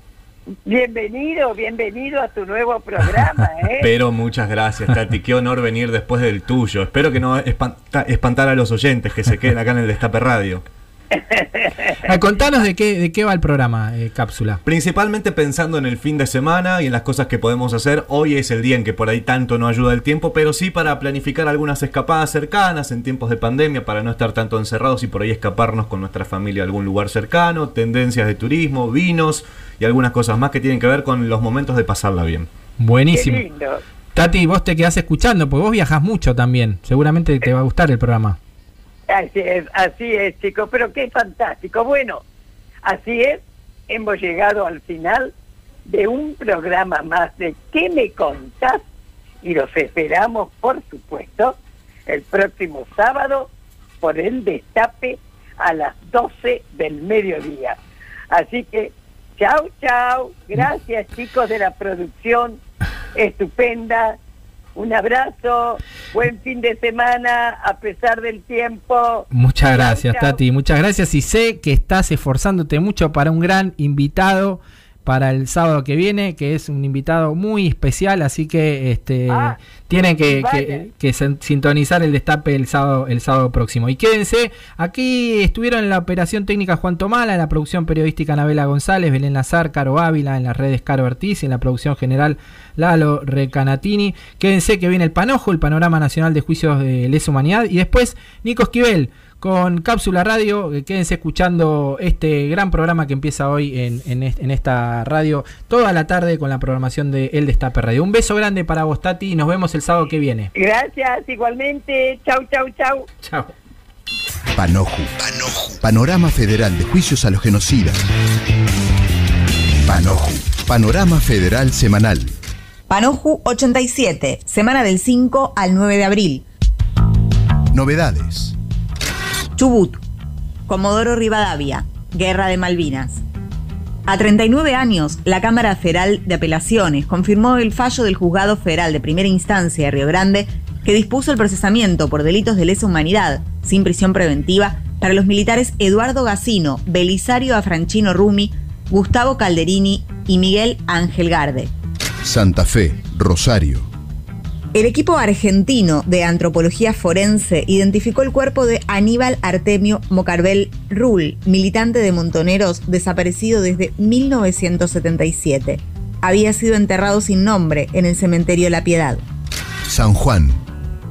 bienvenido, bienvenido a tu nuevo programa, ¿eh? Pero muchas gracias, Tati, qué honor venir después del tuyo. Espero que no espanta- espantar a los oyentes que se queden acá en el Destape Radio. Ah, contanos de qué, de qué va el programa, eh, Cápsula. Principalmente pensando en el fin de semana y en las cosas que podemos hacer. Hoy es el día en que por ahí tanto no ayuda el tiempo, pero sí para planificar algunas escapadas cercanas en tiempos de pandemia, para no estar tanto encerrados y por ahí escaparnos con nuestra familia a algún lugar cercano, tendencias de turismo, vinos y algunas cosas más que tienen que ver con los momentos de pasarla bien. Buenísimo. Tati, vos te quedás escuchando, porque vos viajas mucho también. Seguramente te va a gustar el programa. Así es, así es, chicos, pero qué fantástico. Bueno, así es, hemos llegado al final de un programa más de ¿Qué me contás? Y los esperamos, por supuesto, el próximo sábado por el destape a las 12 del mediodía. Así que, chao, chao. Gracias, chicos de la producción estupenda. Un abrazo, buen fin de semana a pesar del tiempo. Muchas Chau, gracias, chau. Tati. Muchas gracias. Y sé que estás esforzándote mucho para un gran invitado para el sábado que viene, que es un invitado muy especial, así que este Ah, tienen que, que- que sin- sintonizar el destape el sábado, el sábado próximo. Y quédense, aquí estuvieron en la operación técnica Juan Tomala, en la producción periodística Anabela González, Belén Lazar, Caro Ávila, en las redes Caro Ortiz, y en la producción general Lalo Recanatini. Quédense que viene el Panojo, el Panorama Nacional de Juicios de Lesa Humanidad, y después Nico Esquivel con Cápsula Radio. eh, Quédense escuchando este gran programa que empieza hoy en, en est- en esta radio toda la tarde con la programación de El Destape Radio. Un beso grande para vos, Tati, y nos vemos el sábado que viene. Gracias, igualmente. Chau, chau, chau. Chao. Panoju. Panorama Federal de Juicios a los Genocidas. Panoju. Panorama Federal Semanal. Panoju 87, semana del 5 al 9 de abril. Novedades. Chubut, Comodoro Rivadavia, Guerra de Malvinas. A 39 años, la Cámara Federal de Apelaciones confirmó el fallo del Juzgado Federal de Primera Instancia de Río Grande que dispuso el procesamiento por delitos de lesa humanidad, sin prisión preventiva, para los militares Eduardo Gacino, Belisario Afranchino Rumi, Gustavo Calderini y Miguel Ángel Garde. Santa Fe. Rosario. El equipo argentino de antropología forense identificó el cuerpo de Aníbal Artemio Mocarbel Rull, militante de Montoneros desaparecido desde 1977. Había sido enterrado sin nombre en el cementerio La Piedad. San Juan.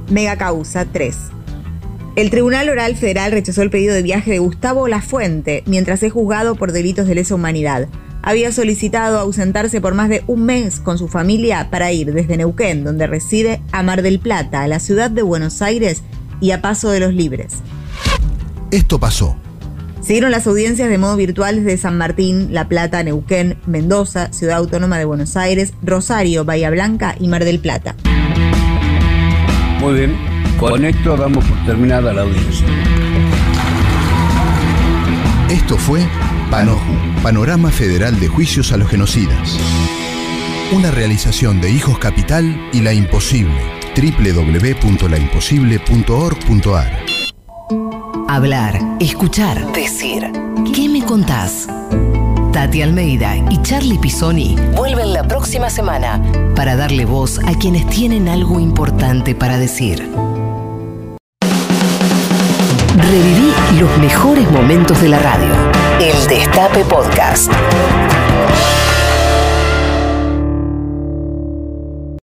Mega causa 3. El Tribunal Oral Federal rechazó el pedido de viaje de Gustavo Lafuente mientras es juzgado por delitos de lesa humanidad. Había solicitado ausentarse por más de un mes con su familia para ir desde Neuquén, donde reside, a Mar del Plata, a la ciudad de Buenos Aires y a Paso de los Libres. Esto pasó. Siguieron las audiencias de modo virtual desde San Martín, La Plata, Neuquén, Mendoza, Ciudad Autónoma de Buenos Aires, Rosario, Bahía Blanca y Mar del Plata. Muy bien, con esto damos por terminada la audiencia. Esto fue Panoju. Panorama Federal de Juicios a los Genocidas. Una realización de Hijos Capital y La Imposible. www.laimposible.org.ar Hablar, escuchar, decir. ¿Qué me contás? Tati Almeida y Charlie Pisoni vuelven la próxima semana para darle voz a quienes tienen algo importante para decir. Reviví los mejores momentos de la radio. El Destape Podcast.